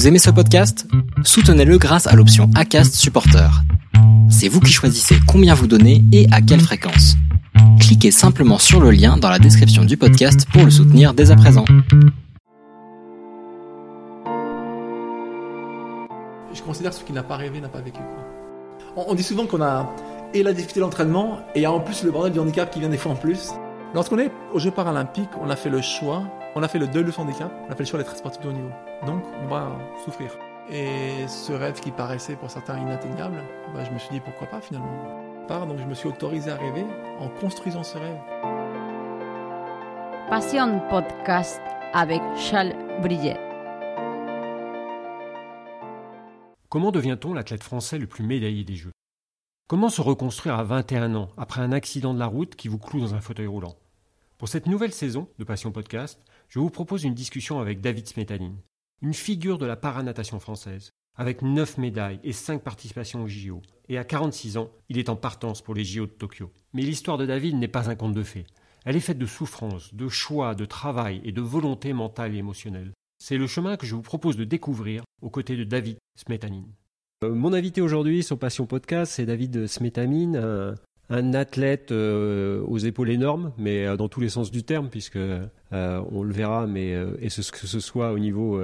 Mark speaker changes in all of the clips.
Speaker 1: Vous aimez ce podcast? Soutenez-le grâce à l'option ACAST Supporter. C'est vous qui choisissez combien vous donnez et à quelle fréquence. Cliquez simplement sur le lien dans la description du podcast pour le soutenir dès à présent.
Speaker 2: Je considère ce qui n'a pas rêvé n'a pas vécu. On, on dit souvent qu'on a et la difficulté de l'entraînement et en plus le bordel du handicap qui vient des fois en plus. Lorsqu'on est aux Jeux paralympiques, on a fait le choix, on a fait le deuil de son handicap, on a fait le choix d'être sportif de haut niveau. Donc on va souffrir. Et ce rêve qui paraissait pour certains inatteignable, bah, je me suis dit pourquoi pas finalement. Part, donc je me suis autorisé à rêver en construisant ce rêve.
Speaker 3: Passion Podcast avec Charles Brillet.
Speaker 4: Comment devient-on l'athlète français le plus médaillé des Jeux? Comment se reconstruire à 21 ans après un accident de la route qui vous cloue dans un fauteuil roulant? Pour cette nouvelle saison de Passion Podcast, je vous propose une discussion avec David Smetanin, une figure de la paranatation française, avec 9 médailles et 5 participations aux JO. Et à 46 ans, il est en partance pour les JO de Tokyo. Mais l'histoire de David n'est pas un conte de fées. Elle est faite de souffrances, de choix, de travail et de volonté mentale et émotionnelle. C'est le chemin que je vous propose de découvrir aux côtés de David Smetanin. Euh, Mon invité aujourd'hui sur Passion Podcast, c'est David Smetamine, un, athlète euh, aux épaules énormes, mais euh, dans tous les sens du terme, puisque euh, on le verra, mais et ce, que ce soit au niveau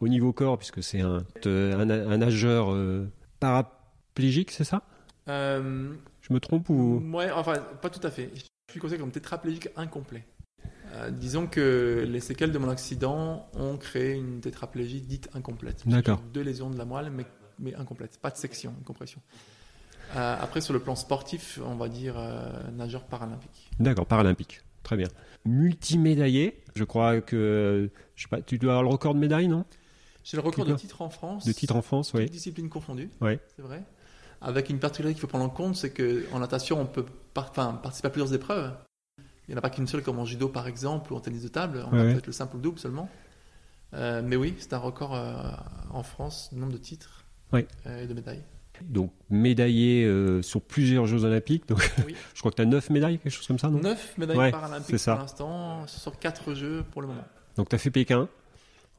Speaker 4: au niveau corps, puisque c'est un, un, un nageur paraplégique, c'est ça? Je me trompe ou?
Speaker 2: Ouais, enfin, pas tout à fait. Je suis considéré comme tétraplégique incomplet. Disons que les séquelles de mon accident ont créé une tétraplégie dite incomplète.
Speaker 4: D'accord.
Speaker 2: Deux lésions de la moelle, mais, mais incomplètes. Pas de section, une compression. Euh, après, sur le plan sportif, on va dire euh, nageur paralympique.
Speaker 4: D'accord, paralympique. Très bien. Multimédaillé, je crois que je sais pas, tu dois avoir le record de médailles, non?
Speaker 2: J'ai le record de titre en France.
Speaker 4: De titre en France, oui.
Speaker 2: disciplines confondues.
Speaker 4: Ouais.
Speaker 2: C'est vrai. Avec une particularité qu'il faut prendre en compte, c'est qu'en natation, on peut par- participer à plusieurs épreuves. Il n'y en a pas qu'une seule, comme en judo par exemple, ou en tennis de table. On
Speaker 4: Ouais,
Speaker 2: a
Speaker 4: ouais.
Speaker 2: peut-être le simple ou le double seulement. Euh, mais oui, c'est un record euh, en France, nombre de titres
Speaker 4: Ouais.
Speaker 2: et de médailles.
Speaker 4: Donc médaillé euh, sur plusieurs Jeux Olympiques. Donc
Speaker 2: Oui.
Speaker 4: je crois que tu as 9 médailles, quelque chose comme ça, non?
Speaker 2: 9 médailles
Speaker 4: Ouais,
Speaker 2: paralympiques
Speaker 4: ça.
Speaker 2: pour l'instant, sur 4 jeux pour le moment.
Speaker 4: Donc tu as fait Pékin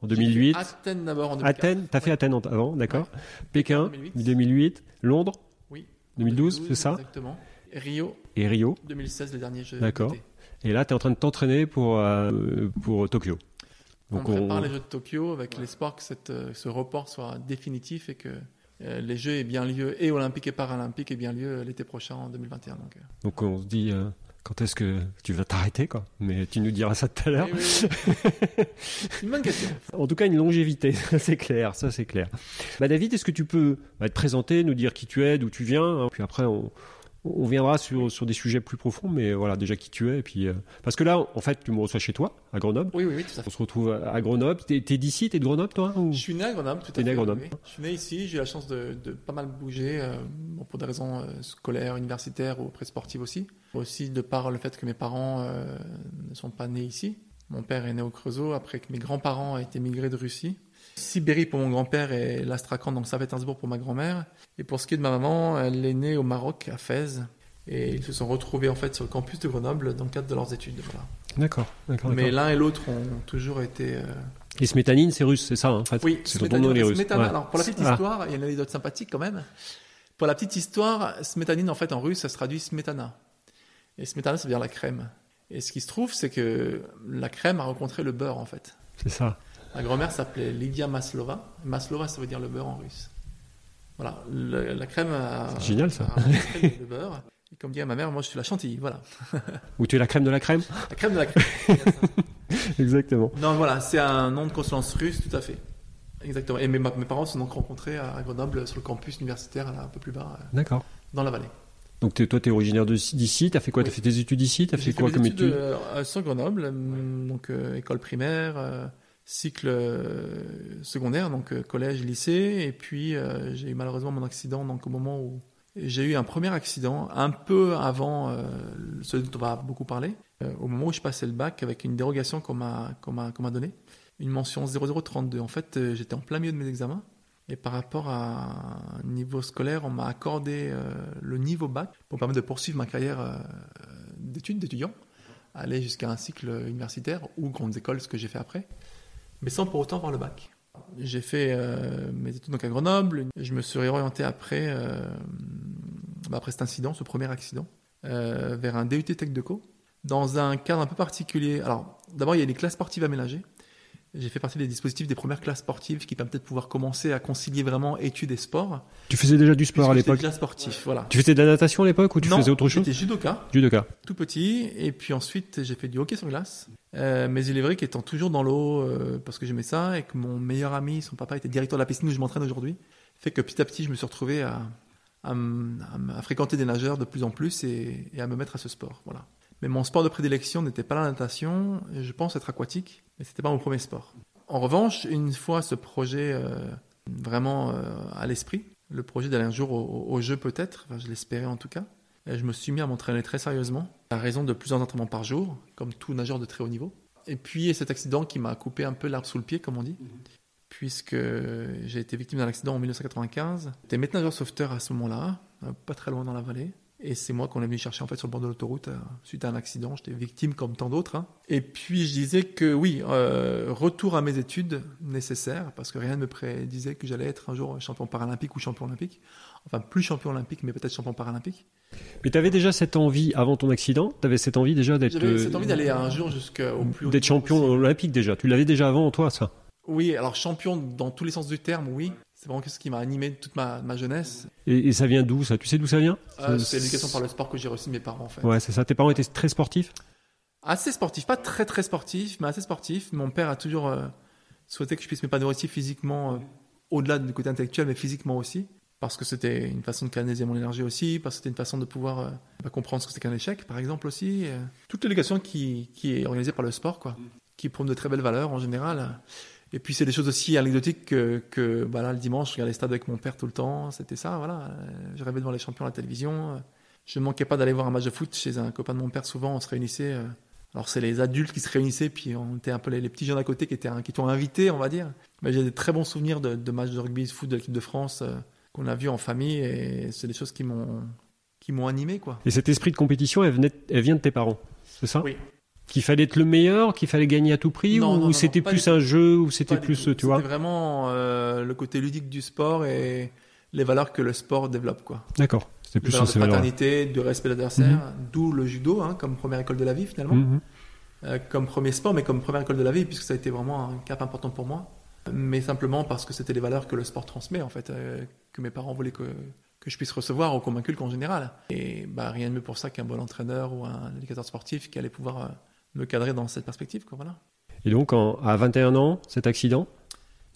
Speaker 4: en
Speaker 2: J'ai
Speaker 4: 2008.
Speaker 2: fait Athènes d'abord en 2004.
Speaker 4: Athènes, tu as fait
Speaker 2: Ouais.
Speaker 4: Athènes en- avant, d'accord. Pékin
Speaker 2: 2008.
Speaker 4: 2008. Londres
Speaker 2: Oui.
Speaker 4: 2012, c'est ça?
Speaker 2: Exactement. Rio
Speaker 4: Et Rio.
Speaker 2: 2016, les derniers jeux.
Speaker 4: D'accord. Et là, tu es en train de t'entraîner pour, euh, pour Tokyo.
Speaker 2: on
Speaker 4: Donc
Speaker 2: prépare les Jeux de Tokyo avec l'espoir que cette, euh, ce report soit définitif et que les Jeux aient bien lieu, et olympiques et paralympiques aient bien lieu euh, l'été prochain en 2021. Donc, euh.
Speaker 4: donc on se dit euh, quand est-ce que tu vas t'arrêter quoi? Mais tu nous diras ça tout à l'heure.
Speaker 2: Oui, oui, une bonne question.
Speaker 4: En tout cas, une longévité, c'est clair, ça c'est clair. Bah, David, est-ce que tu peux bah, te présenter, nous dire qui tu es, d'où tu viens, hein, puis après on, on viendra sur, sur des sujets plus profonds, mais voilà déjà qui tu es, et puis euh, parce que là, en fait, tu me reçois chez toi, à Grenoble.
Speaker 2: Oui, oui, oui, tout à fait.
Speaker 4: On se retrouve à Grenoble. T'es t'es d'ici, t'es de Grenoble, toi ou-
Speaker 2: Je suis né à Grenoble, tout à
Speaker 4: T'es
Speaker 2: fait.
Speaker 4: né à Grenoble.
Speaker 2: oui. Je suis né ici, j'ai eu la chance de, de pas mal bouger, euh, bon, pour des raisons euh, scolaires, universitaires ou après sportives aussi. Aussi de par le fait que mes parents ne sont pas nés ici. Mon père est né au Creusot, après que mes grands-parents aient été migrés de Russie. Sibérie pour mon grand-père et l'Astrakhan, donc Saint-Pétersbourg pour ma grand-mère. Et pour ce qui est de ma maman, elle est née au Maroc, à Fès. Et ils se sont retrouvés en fait sur le campus de Grenoble dans le cadre de leurs études. Voilà.
Speaker 4: D'accord, d'accord.
Speaker 2: Mais l'un et l'autre ont toujours été euh,
Speaker 4: Et Smetanine, c'est russe, c'est ça, hein, en fait?
Speaker 2: oui,
Speaker 4: c'est nom,
Speaker 2: Smetana-
Speaker 4: les Russes. Ouais.
Speaker 2: Alors, pour la petite
Speaker 4: Ah.
Speaker 2: histoire, il y a une anecdote sympathique quand même. Pour la petite histoire, smetanine, en fait, en russe, ça se traduit smetana. Et smetana, ça veut dire la crème. Et ce qui se trouve, c'est que la crème a rencontré le beurre, en fait.
Speaker 4: C'est ça.
Speaker 2: Ma grand-mère s'appelait Lydia Maslova. Maslova, ça veut dire le beurre en russe. Voilà, le- la crème a,
Speaker 4: C'est génial, ça.
Speaker 2: le beurre. Et comme dit ma mère, moi, je suis la chantilly, voilà.
Speaker 4: Ou tu es la crème de la crème
Speaker 2: La crème de la crème.
Speaker 4: Exactement.
Speaker 2: non, voilà, c'est un nom de consonance russe, tout à fait. Exactement. Et mes, mes parents se sont donc rencontrés à Grenoble, sur le campus universitaire, là, un peu plus bas, euh,
Speaker 4: D'accord.
Speaker 2: dans la vallée.
Speaker 4: Donc toi, tu es originaire d'ici, tu as fait quoi?
Speaker 2: Oui.
Speaker 4: Tu as fait tes études ici? Tu as fait quoi comme
Speaker 2: études,
Speaker 4: études?
Speaker 2: euh, sur Grenoble, hum, donc euh, école primaire, euh, cycle euh, secondaire, donc euh, collège, lycée, et puis euh, j'ai eu malheureusement mon accident donc au moment où j'ai eu un premier accident, un peu avant celui dont on va beaucoup parler, au moment où je passais le bac avec une dérogation qu'on m'a m'a donnée, une mention 0032. En fait, j'étais en plein milieu de mes examens. Et par rapport à un niveau scolaire, on m'a accordé le niveau bac pour me permettre de poursuivre ma carrière d'études, d'étudiant, aller jusqu'à un cycle universitaire ou grandes écoles, ce que j'ai fait après, mais sans pour autant avoir le bac. J'ai fait euh, mes études donc à Grenoble. Je me suis réorienté après, euh, bah, après cet incident, ce premier accident, euh, vers un DUT Tech Deco, dans un cadre un peu particulier. Alors, d'abord, il y a des classes sportives aménagées. J'ai fait partie des dispositifs des premières classes sportives qui permettaient de pouvoir commencer à concilier vraiment études et sport.
Speaker 4: Tu faisais déjà du sport à
Speaker 2: Puisque
Speaker 4: l'époque
Speaker 2: déjà sportif, voilà.
Speaker 4: Tu faisais de la natation à l'époque ou tu
Speaker 2: non,
Speaker 4: faisais autre chose?
Speaker 2: J'étais judoka,
Speaker 4: Judoka.
Speaker 2: tout petit, et puis ensuite j'ai fait du hockey sur glace. Euh, mais il est vrai qu'étant toujours dans l'eau, euh, parce que j'aimais ça, et que mon meilleur ami, son papa était directeur de la piscine où je m'entraîne aujourd'hui, fait que petit à petit je me suis retrouvé à, fréquenter des nageurs de plus en plus et, à me mettre à ce sport. Voilà. Mais mon sport de prédilection n'était pas la natation, je pense être aquatique, mais c'était pas mon premier sport. En revanche, une fois ce projet euh, vraiment à l'esprit, le projet d'aller un jour au, jeu peut-être, je l'espérais en tout cas, je me suis mis à m'entraîner très sérieusement, à raison de plusieurs entraînements par jour, comme tout nageur de très haut niveau. Et puis cet accident qui m'a coupé un peu l'arbre sous le pied, comme on dit, puisque j'ai été victime d'un accident en 1995. J'étais maître nageur sauveteur à ce moment-là, euh, pas très loin dans la vallée. Et c'est moi qu'on est venu chercher en fait sur le bord de l'autoroute euh, suite à un accident. J'étais victime comme tant d'autres. hein. Et puis je disais que oui, euh, retour à mes études nécessaires, parce que rien ne me prédisait que j'allais être un jour champion paralympique ou champion olympique. Enfin, plus champion olympique, mais peut-être champion paralympique.
Speaker 4: Mais tu avais déjà cette envie avant ton accident Tu avais cette envie déjà d'être
Speaker 2: J'avais
Speaker 4: euh,
Speaker 2: cette envie d'aller un jour jusqu'au plus haut
Speaker 4: d'être champion
Speaker 2: possible.
Speaker 4: olympique déjà. Tu l'avais déjà avant toi ça?
Speaker 2: Oui, alors champion dans tous les sens du terme, oui. C'est vraiment ce qui m'a animé toute ma, ma jeunesse.
Speaker 4: et, et ça vient d'où ça? Tu sais d'où ça vient?
Speaker 2: Euh,
Speaker 4: Ça-
Speaker 2: c'est l'éducation par le sport que j'ai reçu de mes parents, en fait.
Speaker 4: Ouais, c'est ça. Tes parents étaient très sportifs?
Speaker 2: Assez sportif, pas très très sportif, mais assez sportif. Mon père a toujours euh, souhaité que je puisse m'épanouir aussi physiquement, euh, au-delà du côté intellectuel, mais physiquement aussi. Parce que c'était une façon de canaliser mon énergie aussi, parce que c'était une façon de pouvoir euh, bah, comprendre ce que c'est qu'un échec, par exemple aussi. euh. toute l'éducation qui, est organisée par le sport, quoi, qui prône de très belles valeurs en général. Et puis c'est des choses aussi anecdotiques que, bah, le dimanche, je regardais les stades avec mon père tout le temps, c'était ça, voilà. Euh, Je rêvais de voir les champions à la télévision. Je ne manquais pas d'aller voir un match de foot chez un copain de mon père, souvent on se réunissait. alors c'est les adultes qui se réunissaient, puis on était un peu les, petits jeunes à côté qui étaient qui étaient invités, on va dire. Mais j'ai des très bons souvenirs de, matchs de rugby, de foot de l'équipe de France qu'on a vu en famille, et c'est des choses qui m'ont qui m'ont animé, quoi.
Speaker 4: Et cet esprit de compétition, elle, venait, elle vient de tes parents, c'est ça?
Speaker 2: Oui.
Speaker 4: Qu'il fallait être le meilleur, qu'il fallait gagner à tout prix,
Speaker 2: Non,
Speaker 4: ou
Speaker 2: non,
Speaker 4: c'était plus un jeu, ou c'était plus, tu vois?
Speaker 2: C'était vraiment euh, le côté ludique du sport et les valeurs que le sport développe, quoi.
Speaker 4: D'accord. C'était plus
Speaker 2: valeurs
Speaker 4: sur
Speaker 2: de
Speaker 4: ces valeurs.
Speaker 2: fraternité, de respect de l'adversaire, d'où le judo, hein, comme première école de la vie finalement.
Speaker 4: Mhm.
Speaker 2: Euh, comme premier sport, mais comme première école de la vie, puisque ça a été vraiment un cap important pour moi. Mais simplement parce que c'était les valeurs que le sport transmet, en fait, euh, que mes parents voulaient que, que je puisse recevoir ou qu'on m'inculque en général. Et bah, rien de mieux pour ça qu'un bon entraîneur ou un éducateur sportif qui allait pouvoir euh, me cadrer dans cette perspective. Quoi, voilà.
Speaker 4: Et donc, en- à 21 ans, cet accident?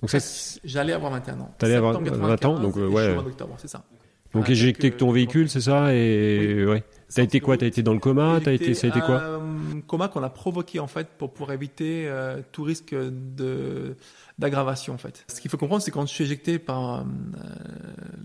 Speaker 4: Donc, ça, c'est-
Speaker 2: J'allais avoir 21 ans.
Speaker 4: T'allais avoir
Speaker 2: Septembre
Speaker 4: 20 ans,
Speaker 2: 95,
Speaker 4: donc, euh,
Speaker 2: et je suis
Speaker 4: ouais.
Speaker 2: d'octobre, c'est ça.
Speaker 4: donc
Speaker 2: Voilà,
Speaker 4: éjecté avec ton véhicule, c'est ça Et ouais. T'as été quoi? T'as été dans le coma? T'as été, ça a été quoi?
Speaker 2: Un coma qu'on a provoqué en fait pour pour éviter euh, tout risque de d'aggravation en fait. Ce qu'il faut comprendre, c'est quand je suis éjecté par euh,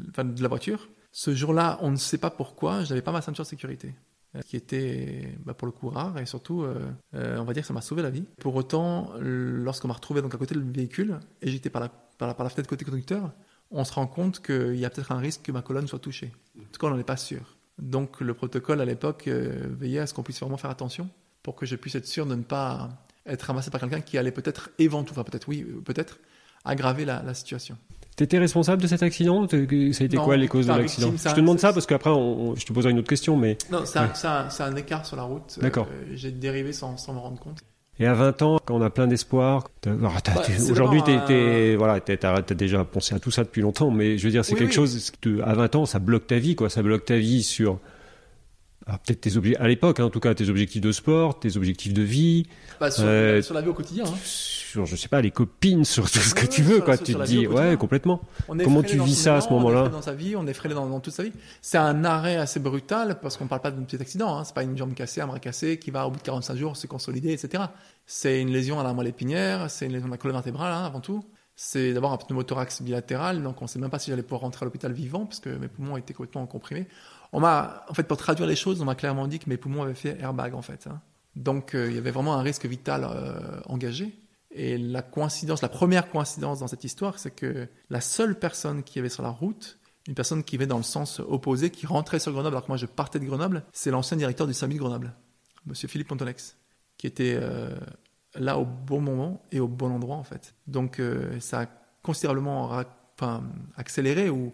Speaker 2: enfin, de la voiture, ce jour-là, on ne sait pas pourquoi, je n'avais pas ma ceinture de sécurité, euh, qui était bah, pour le coup rare et surtout, euh, euh, on va dire que ça m'a sauvé la vie. Pour autant, lorsqu'on m'a retrouvé donc à côté du véhicule, éjecté par la par la, par la fenêtre côté conducteur, on se rend compte qu'il y a peut-être un risque que ma colonne soit touchée. En tout cas, on n'en est pas sûr. Donc le protocole à l'époque euh, veillait à ce qu'on puisse vraiment faire attention pour que je puisse être sûr de ne pas être ramassé par quelqu'un qui allait peut-être éventuellement, enfin peut-être oui, euh, peut-être aggraver la, la situation.
Speaker 4: T'étais responsable de cet accident Ça a été
Speaker 2: Non,
Speaker 4: quoi les causes de l'accident Je te demande ça parce qu'après, je te poserai une autre question, mais
Speaker 2: Non,
Speaker 4: Ouais.
Speaker 2: c'est un écart sur la route. Euh,
Speaker 4: D'accord.
Speaker 2: J'ai dérivé sans, sans me rendre compte.
Speaker 4: Et à 20 ans, quand on a plein d'espoir, ah,
Speaker 2: Bah, c'est
Speaker 4: aujourd'hui,
Speaker 2: d'abord
Speaker 4: t'es- voilà, t'as, déjà pensé à tout ça depuis longtemps, mais je veux dire, c'est
Speaker 2: Oui,
Speaker 4: quelque
Speaker 2: oui.
Speaker 4: chose à 20 ans, ça bloque ta vie, quoi. Ça bloque ta vie sur, ah, peut-être tes objectifs, à l'époque, hein, en tout cas, tes objectifs de sport, tes objectifs de vie,
Speaker 2: Bah, sur,
Speaker 4: Euh,
Speaker 2: sur la vie au quotidien. hein.
Speaker 4: Sur, je sais pas, les copines, sur tout ce que tu veux, quoi. tu te dis, ouais, complètement. Comment tu vis ça à ce moment-là
Speaker 2: On est dans sa vie, on est effrayé dans, dans toute sa vie. C'est un arrêt assez brutal parce qu'on parle pas d'un petit accident. Hein. C'est pas une jambe cassée, un bras cassé qui va au bout de 45 jours se consolider, etc. C'est une lésion à la moelle épinière, c'est une lésion de la colonne vertébrale hein, avant tout. C'est d'abord un pneumothorax bilatéral, donc on sait même pas si j'allais pouvoir rentrer à l'hôpital vivant parce que mes poumons étaient complètement comprimés. On m'a, en fait, pour traduire les choses, on m'a clairement dit que mes poumons avaient fait airbag en fait. hein. Donc euh, il y avait vraiment un risque vital euh, engagé. Et la coïncidence, la première coïncidence dans cette histoire, c'est que la seule personne qui avait sur la route, une personne qui venait dans le sens opposé, qui rentrait sur Grenoble alors que moi je partais de Grenoble, c'est l'ancien directeur du SAMU de Grenoble, Monsieur Philippe Pontolex, qui était euh, là au bon moment et au bon endroit en fait. Donc euh, ça a considérablement enfin, accéléré ou,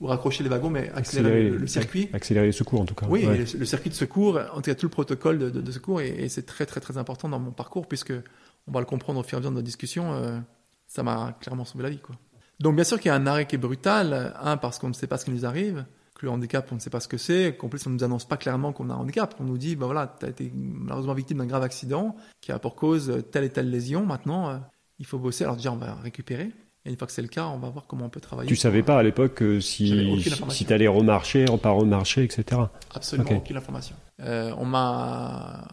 Speaker 2: ou raccrocher les wagons, mais accélérer le, le circuit.
Speaker 4: Accélérer les secours en tout cas.
Speaker 2: Oui,
Speaker 4: Ouais.
Speaker 2: le, le circuit de secours, en tout cas tout le protocole de, de- de secours, et, et c'est très très très important dans mon parcours, puisque on va le comprendre au fur et à mesure de notre discussion, euh, ça m'a clairement sauvé la vie. Quoi. Donc bien sûr qu'il y a un arrêt qui est brutal, un parce qu'on ne sait pas ce qui nous arrive, que le handicap on ne sait pas ce que c'est, qu'en plus on ne nous annonce pas clairement qu'on a un handicap, on nous dit, ben voilà, tu as été malheureusement victime d'un grave accident qui a pour cause telle et telle lésion, maintenant euh, il faut bosser, alors déjà on va récupérer, et une fois que c'est le cas, on va voir comment on peut travailler.
Speaker 4: Tu savais pas à l'époque euh, si, si, tu allais remarcher, pas remarcher, etc.
Speaker 2: Absolument aucune information. Euh, on m'a,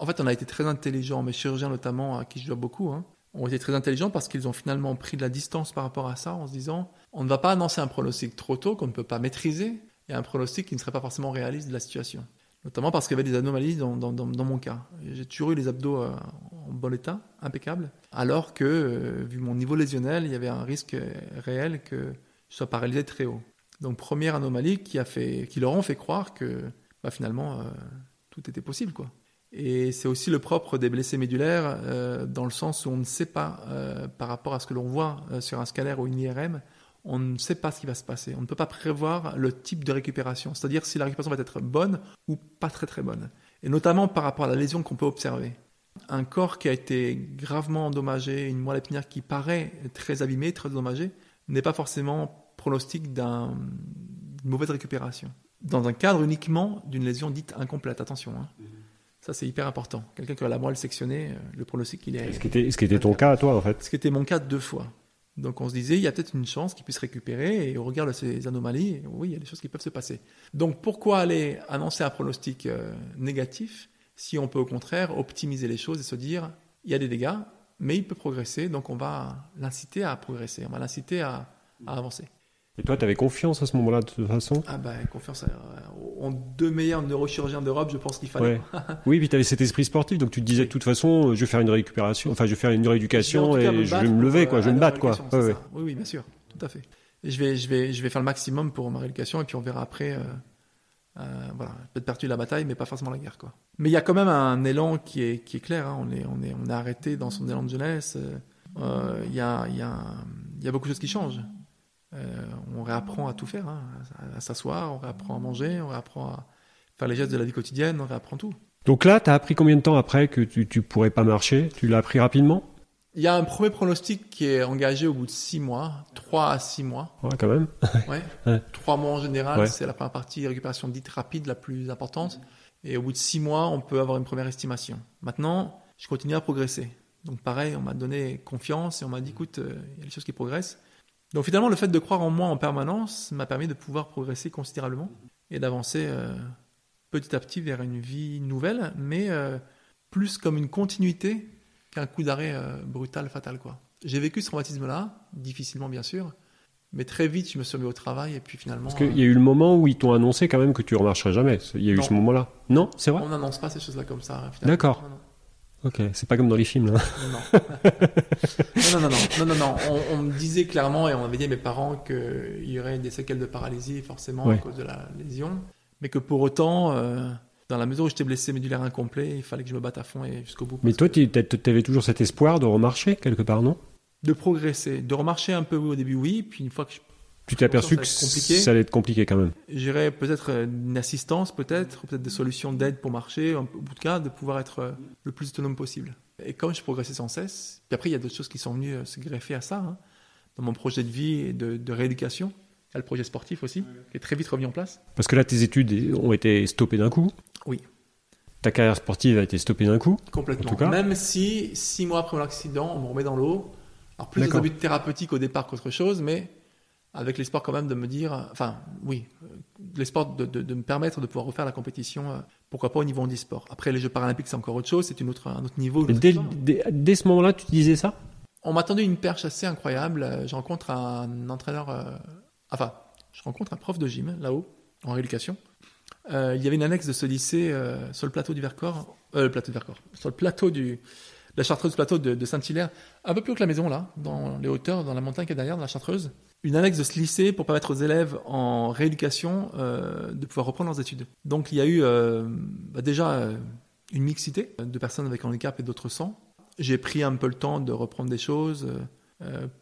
Speaker 2: en fait, on a été très intelligents, mes chirurgiens notamment, à qui je dois beaucoup, hein, ont été très intelligents parce qu'ils ont finalement pris de la distance par rapport à ça en se disant, on ne va pas annoncer un pronostic trop tôt qu'on ne peut pas maîtriser et un pronostic qui ne serait pas forcément réaliste de la situation. Notamment parce qu'il y avait des anomalies dans, mon cas. J'ai toujours eu les abdos euh, en bon état, impeccable, alors que, euh, vu mon niveau lésionnel, il y avait un risque réel que je sois paralysé très haut. Donc première anomalie qui a fait, qui leur ont fait croire que bah, finalement euh, tout était possible quoi. Et c'est aussi le propre des blessés médulaires euh, dans le sens où on ne sait pas euh, par rapport à ce que l'on voit euh, sur un scanner ou une IRM, on ne sait pas ce qui va se passer. On ne peut pas prévoir le type de récupération, c'est-à-dire si la récupération va être bonne ou pas très très bonne. Et notamment par rapport à la lésion qu'on peut observer. Un corps qui a été gravement endommagé, une moelle épinière qui paraît très abîmée, très endommagée, n'est pas forcément pronostic d'un- d'une mauvaise récupération. Dans un cadre uniquement d'une lésion dite incomplète, attention. hein. Ça, c'est hyper important. Quelqu'un qui a la moelle sectionnée, euh, le pronostic, il est...
Speaker 4: Ce qui était, ce qui était ton cas à toi en fait.
Speaker 2: Ce qui était mon cas deux fois. Donc on se disait, il y a peut-être une chance qu'il puisse récupérer, et au regard de ces anomalies, oui, il y a des choses qui peuvent se passer. Donc pourquoi aller annoncer un pronostic euh, négatif si on peut au contraire optimiser les choses et se dire, il y a des dégâts, mais il peut progresser, donc on va l'inciter à progresser, on va l'inciter à, à avancer.
Speaker 4: Et toi, tu avais confiance à ce moment-là de toute façon?
Speaker 2: Ah ben, confiance à- aux deux meilleurs neurochirurgiens d'Europe, je pense qu'il fallait.
Speaker 4: Ouais. Oui, puis tu avais cet esprit sportif, donc tu te disais de toute façon, je vais faire une récupération, enfin je vais faire une rééducation
Speaker 2: en
Speaker 4: et je vais me lever, quoi,
Speaker 2: euh,
Speaker 4: je vais me
Speaker 2: en
Speaker 4: battre, quoi. Ouais, ouais.
Speaker 2: Oui, oui, bien sûr, tout à fait. Et je vais, je vais, je vais faire le maximum pour ma rééducation et puis on verra après. euh, euh, voilà, peut-être perdu la bataille, mais pas forcément la guerre, quoi. Mais il y a quand même un élan qui est, qui est clair. hein. On est, on est, on est arrêté dans son élan de jeunesse. euh, euh, Il y a, y a, il y a beaucoup de choses qui changent. Euh, on réapprend à tout faire, hein, à, à s'asseoir, on réapprend à manger, on réapprend à faire les gestes de la vie quotidienne, on réapprend tout.
Speaker 4: Donc là, tu as appris combien de temps après que tu, tu pourrais pas marcher? Tu l'as appris rapidement?
Speaker 2: Il y a un premier pronostic qui est engagé au bout de six mois, trois à six mois.
Speaker 4: Ouais, quand même.
Speaker 2: Ouais. Mois en général,
Speaker 4: Ouais.
Speaker 2: c'est la première partie récupération dite rapide, la plus importante. Et au bout de six mois, on peut avoir une première estimation. Maintenant, je continue à progresser. Donc pareil, on m'a donné confiance et on m'a dit, écoute, euh, il y a des choses qui progressent. Donc finalement, le fait de croire en moi en permanence m'a permis de pouvoir progresser considérablement et d'avancer euh, petit à petit vers une vie nouvelle, mais euh, plus comme une continuité qu'un coup d'arrêt euh, brutal, fatal. quoi. J'ai vécu ce traumatisme-là, difficilement bien sûr, mais très vite je me suis remis au travail et puis finalement...
Speaker 4: Parce qu'il y a eu le moment où ils t'ont annoncé quand même que tu remarcherais jamais. Il y a eu ce moment-là. Non, c'est vrai?
Speaker 2: On n'annonce pas ces choses-là comme ça.
Speaker 4: D'accord. Ok, c'est pas comme dans les films. Là.
Speaker 2: Non, non, non, non, non, non, non. On, on me disait clairement et on avait dit à mes parents qu'il y aurait des séquelles de paralysie forcément
Speaker 4: Ouais.
Speaker 2: à cause de la lésion, mais que pour autant, euh, dans la mesure où j'étais blessé médulaire incomplet, il fallait que je me batte à fond et jusqu'au bout.
Speaker 4: Mais toi,
Speaker 2: que-
Speaker 4: tu avais toujours cet espoir de remarcher quelque part, non?
Speaker 2: De progresser, de remarcher un peu oui, au début, oui, puis une fois que je-
Speaker 4: Tu t'es aperçu que
Speaker 2: Ça
Speaker 4: allait être compliqué quand même.
Speaker 2: j'irais peut-être euh, une assistance, peut-être, peut-être des solutions d'aide pour marcher, au bout de cas, de pouvoir être euh, le plus autonome possible. Et comme je progressais sans cesse, puis après il y a d'autres choses qui sont venues euh, se greffer à ça, hein, dans mon projet de vie et de, de rééducation. Il y a le projet sportif aussi, qui est très vite revenu en place.
Speaker 4: Parce que là, tes études ont été stoppées d'un coup.
Speaker 2: Oui.
Speaker 4: Ta carrière sportive a été stoppée d'un coup.
Speaker 2: Complètement.
Speaker 4: En tout cas.
Speaker 2: Même si, six mois après mon accident, on me remet dans l'eau. Alors, plus
Speaker 4: D'accord.
Speaker 2: dans un but thérapeutique au départ qu'autre chose, mais avec l'espoir quand même de me dire, enfin, oui, l'espoir de, de- de me permettre de pouvoir refaire la compétition, euh, pourquoi pas au niveau handisport. Après, les Jeux paralympiques, c'est encore autre chose, c'est une autre, un autre niveau. une
Speaker 4: Et
Speaker 2: autre
Speaker 4: dès,
Speaker 2: histoire.
Speaker 4: dès- dès ce moment-là, tu disais ça?
Speaker 2: On m'a tendu une perche assez incroyable. Euh, Je rencontre un entraîneur, euh, enfin, je rencontre un prof de gym là-haut, en rééducation. Euh, il y avait une annexe de ce lycée euh, sur le plateau du Vercors, euh, le plateau du Vercors, sur le plateau du, la Chartreuse plateau de, de Saint-Hilaire, un peu plus haut que la maison là, dans les hauteurs, dans la montagne qui est derrière, dans la Chartreuse. Une annexe de ce lycée pour permettre aux élèves en rééducation euh, de pouvoir reprendre leurs études. Donc il y a eu euh, bah, déjà euh, une mixité de personnes avec handicap et d'autres sans. J'ai pris un peu le temps de reprendre des choses.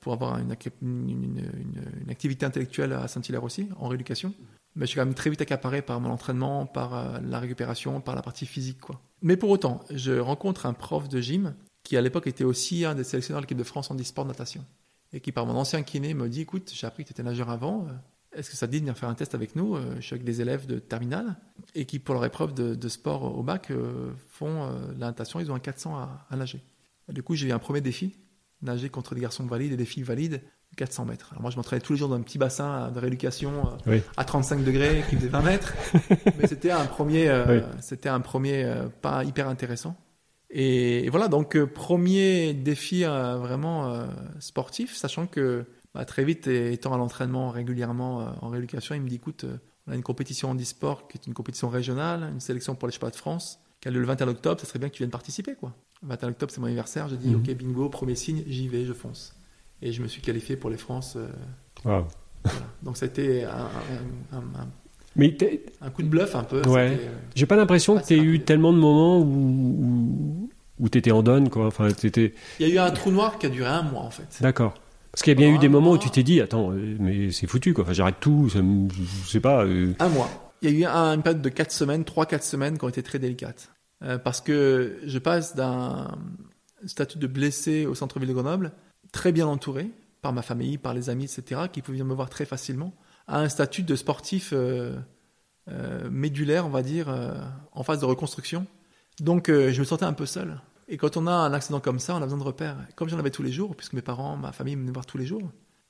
Speaker 2: pour avoir une, ac- une- une- une- une activité intellectuelle à Saint-Hilaire aussi, en rééducation. Mais je suis quand même très vite accaparé par mon entraînement, par la récupération, par la partie physique. Mais pour autant, je rencontre un prof de gym qui à l'époque était aussi un des sélectionneurs de l'équipe de France en e-sport natation. Et qui par mon ancien kiné me dit, écoute, j'ai appris que tu étais nageur avant, euh, est-ce que ça te dit de venir faire un test avec nous Euh, Je suis avec des élèves de terminale et qui, pour leur épreuve de, de sport au bac, euh, font la natation, ils ont un 400 à, à nager. Et du coup, j'ai eu un premier défi, nager contre des garçons valides et des filles valides, 400 mètres. Alors moi, je m'entraînais tous les jours dans un petit bassin de rééducation
Speaker 4: Oui.
Speaker 2: à 35 degrés qui faisait 20 mètres. Mais c'était un premier, euh,
Speaker 4: Oui.
Speaker 2: c'était un premier euh, pas hyper intéressant. Et, et voilà, donc euh, premier défi euh, vraiment euh, sportif, sachant que bah, très vite, étant à l'entraînement régulièrement en rééducation, il me dit écoute, on a une compétition en e-sport qui est une compétition régionale, une sélection pour les championnats de France, qui a lieu le 21 octobre, ça serait bien que tu viennes participer. quoi. Le 21 octobre, c'est mon anniversaire, j'ai dit
Speaker 4: Mhm.
Speaker 2: ok, bingo, premier signe, j'y vais, je fonce. Et je me suis qualifié pour les France. euh, voilà. Donc ça a été un, un- un- un-
Speaker 4: Mais
Speaker 2: un coup de bluff un peu.
Speaker 4: Ouais.
Speaker 2: Euh,
Speaker 4: j'ai pas l'impression que tu aies eu tellement de moments où, où, où tu étais en donne, quoi. Enfin, t'étais.
Speaker 2: Il y a eu un trou noir qui a duré un mois en fait.
Speaker 4: D'accord. Parce qu'il y a bien eu des moments où tu t'es dit, attends, euh, mais c'est foutu, quoi. Enfin, j'arrête tout, ça me- je sais pas. euh,
Speaker 2: Un mois. Il y a eu un- une période de 4 semaines, 3-4 semaines qui ont été très délicates. Euh, parce que je passe d'un statut de blessé au centre-ville de Grenoble, très bien entouré par ma famille, par les amis, etc., qui pouvaient me voir très facilement, à un statut de sportif euh, euh, médulaire, on va dire, euh, en phase de reconstruction. Donc je me sentais un peu seul. Et quand on a un accident comme ça, on a besoin de repères. Comme j'en avais tous les jours, puisque mes parents, ma famille me venaient voir tous les jours,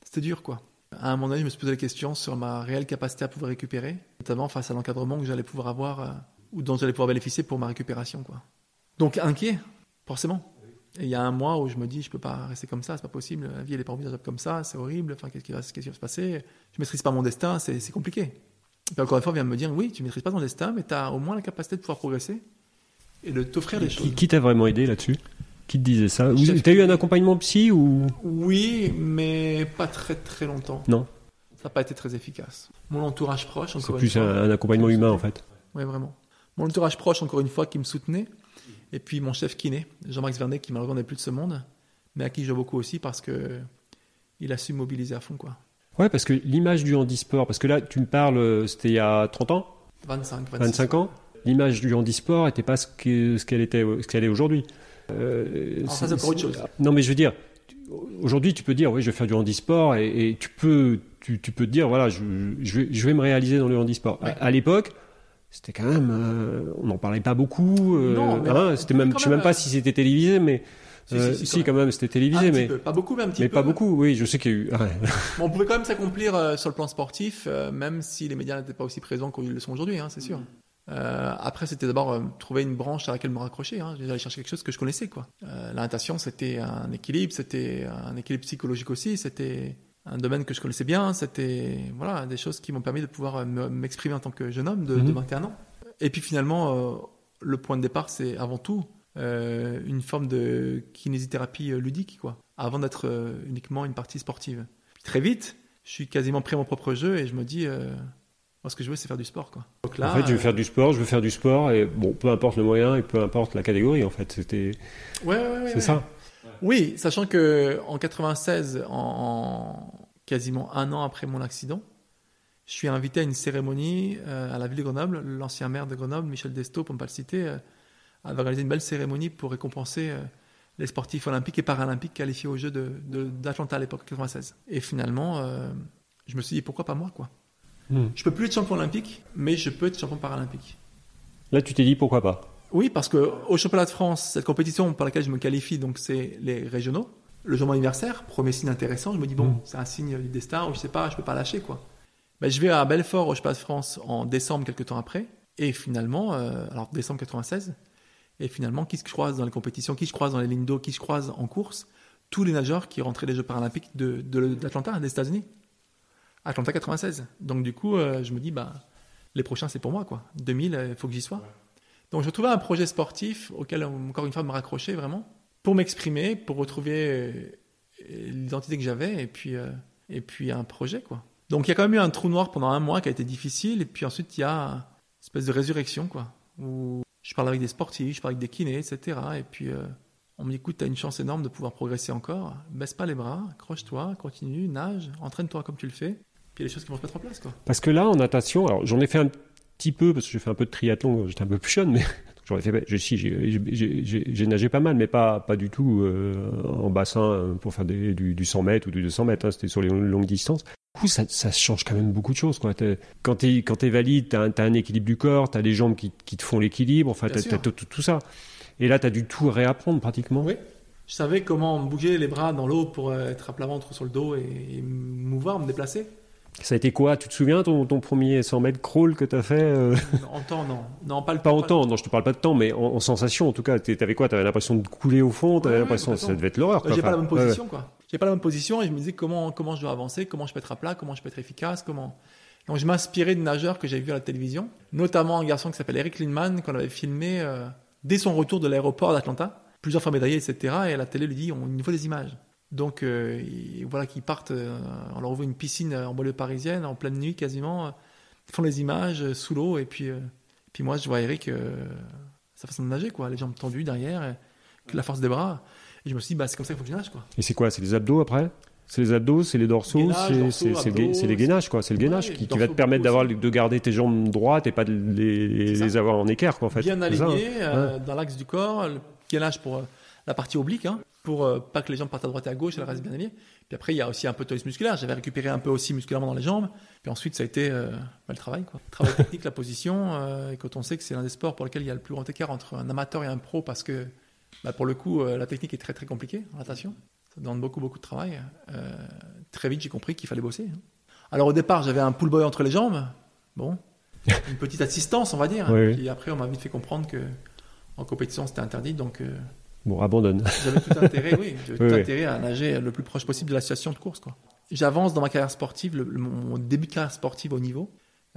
Speaker 2: c'était dur, quoi. À un moment donné, je me suis posé la question sur ma réelle capacité à pouvoir récupérer, notamment face à l'encadrement que j'allais pouvoir avoir ou dont j'allais pouvoir bénéficier pour ma récupération. Quoi. Donc inquiet, forcément. Et il y a un mois où je me dis, je peux pas rester comme ça, c'est pas possible, la vie elle est pas envisageable comme ça, c'est horrible, enfin, qu'est-ce qui, va, qui va se passer? Je maîtrise pas mon destin, c'est, c'est compliqué. Et encore une fois, on vient me dire, oui, tu maîtrises pas ton destin, mais tu as au moins la capacité de pouvoir progresser et de t'offrir des choses.
Speaker 4: Qui, t'a vraiment aidé là-dessus? Qui te disait ça? T'as eu un accompagnement psy ou?
Speaker 2: Oui, mais pas très très longtemps.
Speaker 4: Non.
Speaker 2: Ça n'a pas été très efficace. Mon entourage proche,
Speaker 4: c'est
Speaker 2: encore une
Speaker 4: plus
Speaker 2: fois.
Speaker 4: un, un accompagnement humain en fait
Speaker 2: Oui, vraiment. Mon entourage proche, encore une fois, qui me soutenait. Et puis mon chef kiné, Jean-Max Vernet, qui malheureusement n'est plus de ce monde, mais à qui je dois beaucoup aussi parce que il a su mobiliser à fond. quoi.
Speaker 4: Ouais, parce que l'image du handisport, parce que là tu me parles, euh, c'était il y a 30 ans,
Speaker 2: 25, 26.
Speaker 4: 25 ans, l'image du handisport n'était pas ce que- ce qu'elle était, ce qu'elle est aujourd'hui. Euh,
Speaker 2: ça, c'est autre chose.
Speaker 4: Non, mais je veux dire, aujourd'hui, tu peux dire, oui, je vais faire du handisport, et, et tu peux, tu, tu peux te dire, voilà, je, je, vais, je vais me réaliser dans le handisport.
Speaker 2: Ouais.
Speaker 4: À, à l'époque, c'était quand même, euh, on n'en parlait pas beaucoup. euh, hein, c'était même, je sais même
Speaker 2: même,
Speaker 4: pas
Speaker 2: euh,
Speaker 4: si c'était télévisé, mais
Speaker 2: Si,
Speaker 4: euh,
Speaker 2: si, si,
Speaker 4: si,
Speaker 2: quand
Speaker 4: quand même, c'était télévisé,
Speaker 2: petit
Speaker 4: mais,
Speaker 2: peu. Pas beaucoup, mais un petit
Speaker 4: mais
Speaker 2: peu.
Speaker 4: pas beaucoup. Oui, je sais qu'il y a eu. ouais.
Speaker 2: On pouvait quand même s'accomplir euh, sur le plan sportif, euh, même si les médias n'étaient pas aussi présents qu'ils le sont aujourd'hui, hein, c'est sûr. Euh, après, c'était d'abord euh, trouver une branche à laquelle me raccrocher. Hein. J'allais chercher quelque chose que je connaissais. Quoi. Euh, la natation, c'était un équilibre, c'était un équilibre psychologique aussi, c'était un domaine que je connaissais bien, c'était voilà, des choses qui m'ont permis de pouvoir euh, me- m'exprimer en tant que jeune homme de, de
Speaker 4: Mhm.
Speaker 2: 21 ans. Et puis finalement, euh, le point de départ, c'est avant tout euh, une forme de kinésithérapie ludique, quoi, avant d'être euh, uniquement une partie sportive. Puis très vite, je suis quasiment pris à mon propre jeu et je me dis, moi, ce que je veux, c'est faire du sport. Quoi. Donc là,
Speaker 4: en fait, je veux faire du sport, je veux faire du sport, et bon, peu importe le moyen et peu importe la catégorie, en fait, c'était,
Speaker 2: ouais, ouais, ouais,
Speaker 4: c'est ça.
Speaker 2: Oui, sachant que en 96, en, en quasiment un an après mon accident, je suis invité à une cérémonie euh, à la ville de Grenoble. L'ancien maire de Grenoble, Michel Desto, pour ne pas le citer, euh, avait organisé une belle cérémonie pour récompenser euh, les sportifs olympiques et paralympiques qualifiés aux Jeux de- de- d'Atlanta à l'époque, 96. Et finalement, je me suis dit, pourquoi pas moi quoi?
Speaker 4: Hmm.
Speaker 2: Je peux plus être champion olympique, mais je peux être champion paralympique.
Speaker 4: Là, tu t'es dit pourquoi pas?
Speaker 2: Oui, parce que au championnat de France, cette compétition pour laquelle je me qualifie, donc c'est les régionaux. Le jour de mon anniversaire, premier signe intéressant, je me dis bon,
Speaker 4: Mm.
Speaker 2: c'est un signe du destin, ou je sais pas, je peux pas lâcher quoi. Ben, je vais à Belfort au championnat de France en décembre, quelques temps après, et finalement, euh, alors décembre 96, et finalement, qui se croise dans les compétitions, qui se croise dans les lignes d'eau, qui se croise en course, tous les nageurs qui rentraient des Jeux paralympiques de, de- d'Atlanta, des États-Unis. Atlanta 96. Donc du coup, euh, je me dis bah les prochains c'est pour moi quoi. 2000, il faut que j'y sois. Donc je trouvais un projet sportif auquel, encore une fois, me raccrocher vraiment, pour m'exprimer, pour retrouver euh, l'identité que j'avais, et puis, euh, et puis un projet, quoi. Donc il y a quand même eu un trou noir pendant un mois qui a été difficile, et puis ensuite il y a une espèce de résurrection, quoi, où je parle avec des sportifs, je parle avec des kinés, etc. Et puis euh, On me dit, écoute, tu une chance énorme de pouvoir progresser encore. Baisse pas les bras, accroche-toi, continue, nage, entraîne-toi comme tu le fais. Puis il y a des choses qui vont se mettre en place. Quoi.
Speaker 4: Parce que là, en natation, alors j'en ai fait un petit peu, parce que j'ai fait un peu de triathlon, j'étais un peu plus jeune, mais ai fait, j'ai, si, j'ai, nagé pas mal, mais pas, pas du tout euh, en bassin euh, pour faire des- du, du 100 mètres ou du 200 mètres, hein, c'était sur les longues distances. Du coup, ça, ça change quand même beaucoup de choses. Quoi. T'es- quand tu es, quand t'es valide, tu as, un équilibre du corps, tu as les jambes qui, qui te font l'équilibre, enfin,
Speaker 2: sûr.
Speaker 4: as, tout, tout ça. Et là, tu as du tout à réapprendre pratiquement.
Speaker 2: Oui. Je savais comment bouger les bras dans l'eau pour euh, être à plat ventre sur le dos et, et me mouvoir, me déplacer.
Speaker 4: Ça a été quoi? Tu te souviens ton, ton premier 100 mètres crawl que tu as fait euh,
Speaker 2: En temps, non. Non, pas le
Speaker 4: Pas en temps, non, je te parle pas de temps, mais en, en sensation en tout cas. T'avais quoi? T'avais l'impression de couler au fond? T'avais
Speaker 2: Ouais,
Speaker 4: l'impression
Speaker 2: ouais,
Speaker 4: ça devait être l'horreur.
Speaker 2: J'ai pas la bonne
Speaker 4: ouais.
Speaker 2: position, quoi. J'ai pas la bonne position et je me disais comment, comment je dois avancer, comment je peux être à plat, comment je peux être efficace, comment. Donc je m'inspirais de nageurs que j'avais vus à la télévision, notamment un garçon qui s'appelle Eric Lindman qu'on avait filmé euh, dès son retour de l'aéroport d'Atlanta, plusieurs fois médaillé, etc. Et la télé lui dit on il faut des images. Donc euh, il- voilà qu'ils partent, euh, on leur ouvre une piscine euh, en banlieue parisienne en pleine nuit quasiment, ils font les images sous l'eau et puis puis moi je vois Eric sa façon de nager quoi, les jambes tendues derrière, la force des bras. Et je me suis dit bah c'est comme ça qu'il faut que je nage quoi.
Speaker 4: Et c'est quoi C'est les abdos après? C'est les abdos, c'est les dorsaux, c'est les gainages quoi. C'est le gainage qui, va te permettre d'avoir de garder tes jambes droites et pas de les, avoir en équerre quoi en fait.
Speaker 2: bien
Speaker 4: ça, hein.
Speaker 2: aligné dans l'axe du corps, le gainage pour euh, la partie oblique, hein, pour euh, pas que les jambes partent à droite et à gauche, elles restent bien alignées. Puis après, il y a aussi un peu de tonus musculaire. J'avais récupéré un peu aussi musculairement dans les jambes. Puis ensuite, ça a été euh, bah, le travail, quoi. Le travail technique, la position. euh, et quand on sait que c'est l'un des sports pour lequel il y a le plus grand écart entre un amateur et un pro, parce que bah, pour le coup, euh, la technique est très très compliquée en natation. Ça demande beaucoup beaucoup de travail. Très vite, j'ai compris qu'il fallait bosser. hein. Alors au départ, j'avais un pull boy entre les jambes. Bon, une petite assistance, on va dire.
Speaker 4: Oui, oui.
Speaker 2: Puis après, on m'a vite fait comprendre que en compétition, c'était interdit. Donc, euh,
Speaker 4: Bon, abandonne.
Speaker 2: j'avais tout intérêt, oui, j'avais
Speaker 4: Oui,
Speaker 2: tout
Speaker 4: oui.
Speaker 2: intérêt à nager le plus proche possible de la situation de course. Quoi. J'avance dans ma carrière sportive, le- mon début de carrière sportive au niveau,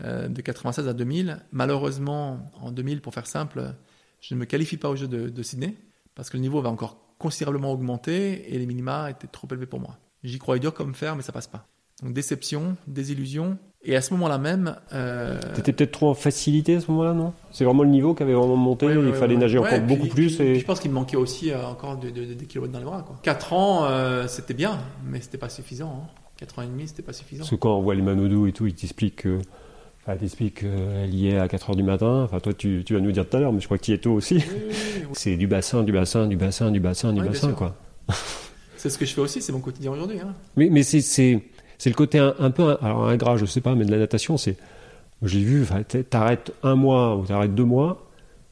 Speaker 2: euh, de 96 à 2000. Malheureusement, en 2000, pour faire simple, je ne me qualifie pas aux Jeux de, de Sydney parce que le niveau va encore considérablement augmenter et les minima étaient trop élevés pour moi. J'y croyais dur comme fer, mais ça passe pas. Donc déception, désillusion. Et à ce moment-là même, euh,
Speaker 4: T'étais peut-être trop en facilité à ce moment-là, non? C'est vraiment le niveau qui avait vraiment monté.
Speaker 2: Ouais, ouais,
Speaker 4: il fallait
Speaker 2: ouais.
Speaker 4: nager encore beaucoup plus.
Speaker 2: puis-
Speaker 4: et...
Speaker 2: puis je pense qu'il me manquait aussi euh, encore de- de- de- des kilomètres dans les bras. Quoi. 4 ans, euh, c'était bien, mais c'était pas suffisant. Hein. 4 ans et demi, c'était pas suffisant.
Speaker 4: Parce que quand on voit les Manodou et tout, ils t'expliquent que. Enfin, qu'elle y est à 4h du matin. Enfin, toi, tu, tu vas nous dire tout à l'heure, mais je crois que tu y es tôt aussi.
Speaker 2: Oui, oui, oui, oui.
Speaker 4: C'est du bassin, du bassin, du bassin, du bassin, du bassin, quoi.
Speaker 2: C'est ce que je fais aussi, c'est mon quotidien aujourd'hui. Hein.
Speaker 4: Mais, mais c'est, c'est, le côté un, un peu, alors ingrat, je sais pas, mais de la natation, c'est, j'ai vu, t'arrêtes un mois ou t'arrêtes deux mois,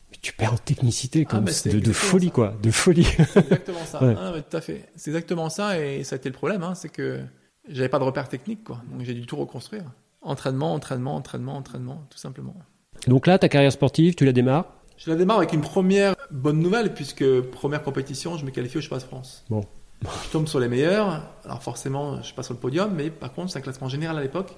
Speaker 4: mais tu perds en technicité,
Speaker 2: Ah,
Speaker 4: comme
Speaker 2: c'est
Speaker 4: de, folie,
Speaker 2: ça.
Speaker 4: quoi, de folie.
Speaker 2: C'est exactement ça.
Speaker 4: Ouais.
Speaker 2: Ah, tout à fait. C'est exactement ça, et ça a été le problème, hein, c'est que j'avais pas de repère technique, quoi. Donc j'ai dû tout reconstruire. Entraînement, entraînement, entraînement, entraînement, tout simplement.
Speaker 4: Donc là, ta carrière sportive, tu la démarres?
Speaker 2: Je la démarre avec une première bonne nouvelle, puisque première compétition, je me qualifie au Championnat de France.
Speaker 4: Bon.
Speaker 2: Je tombe sur les meilleurs, alors forcément, je suis pas sur le podium, mais par contre, c'est un classement général à l'époque,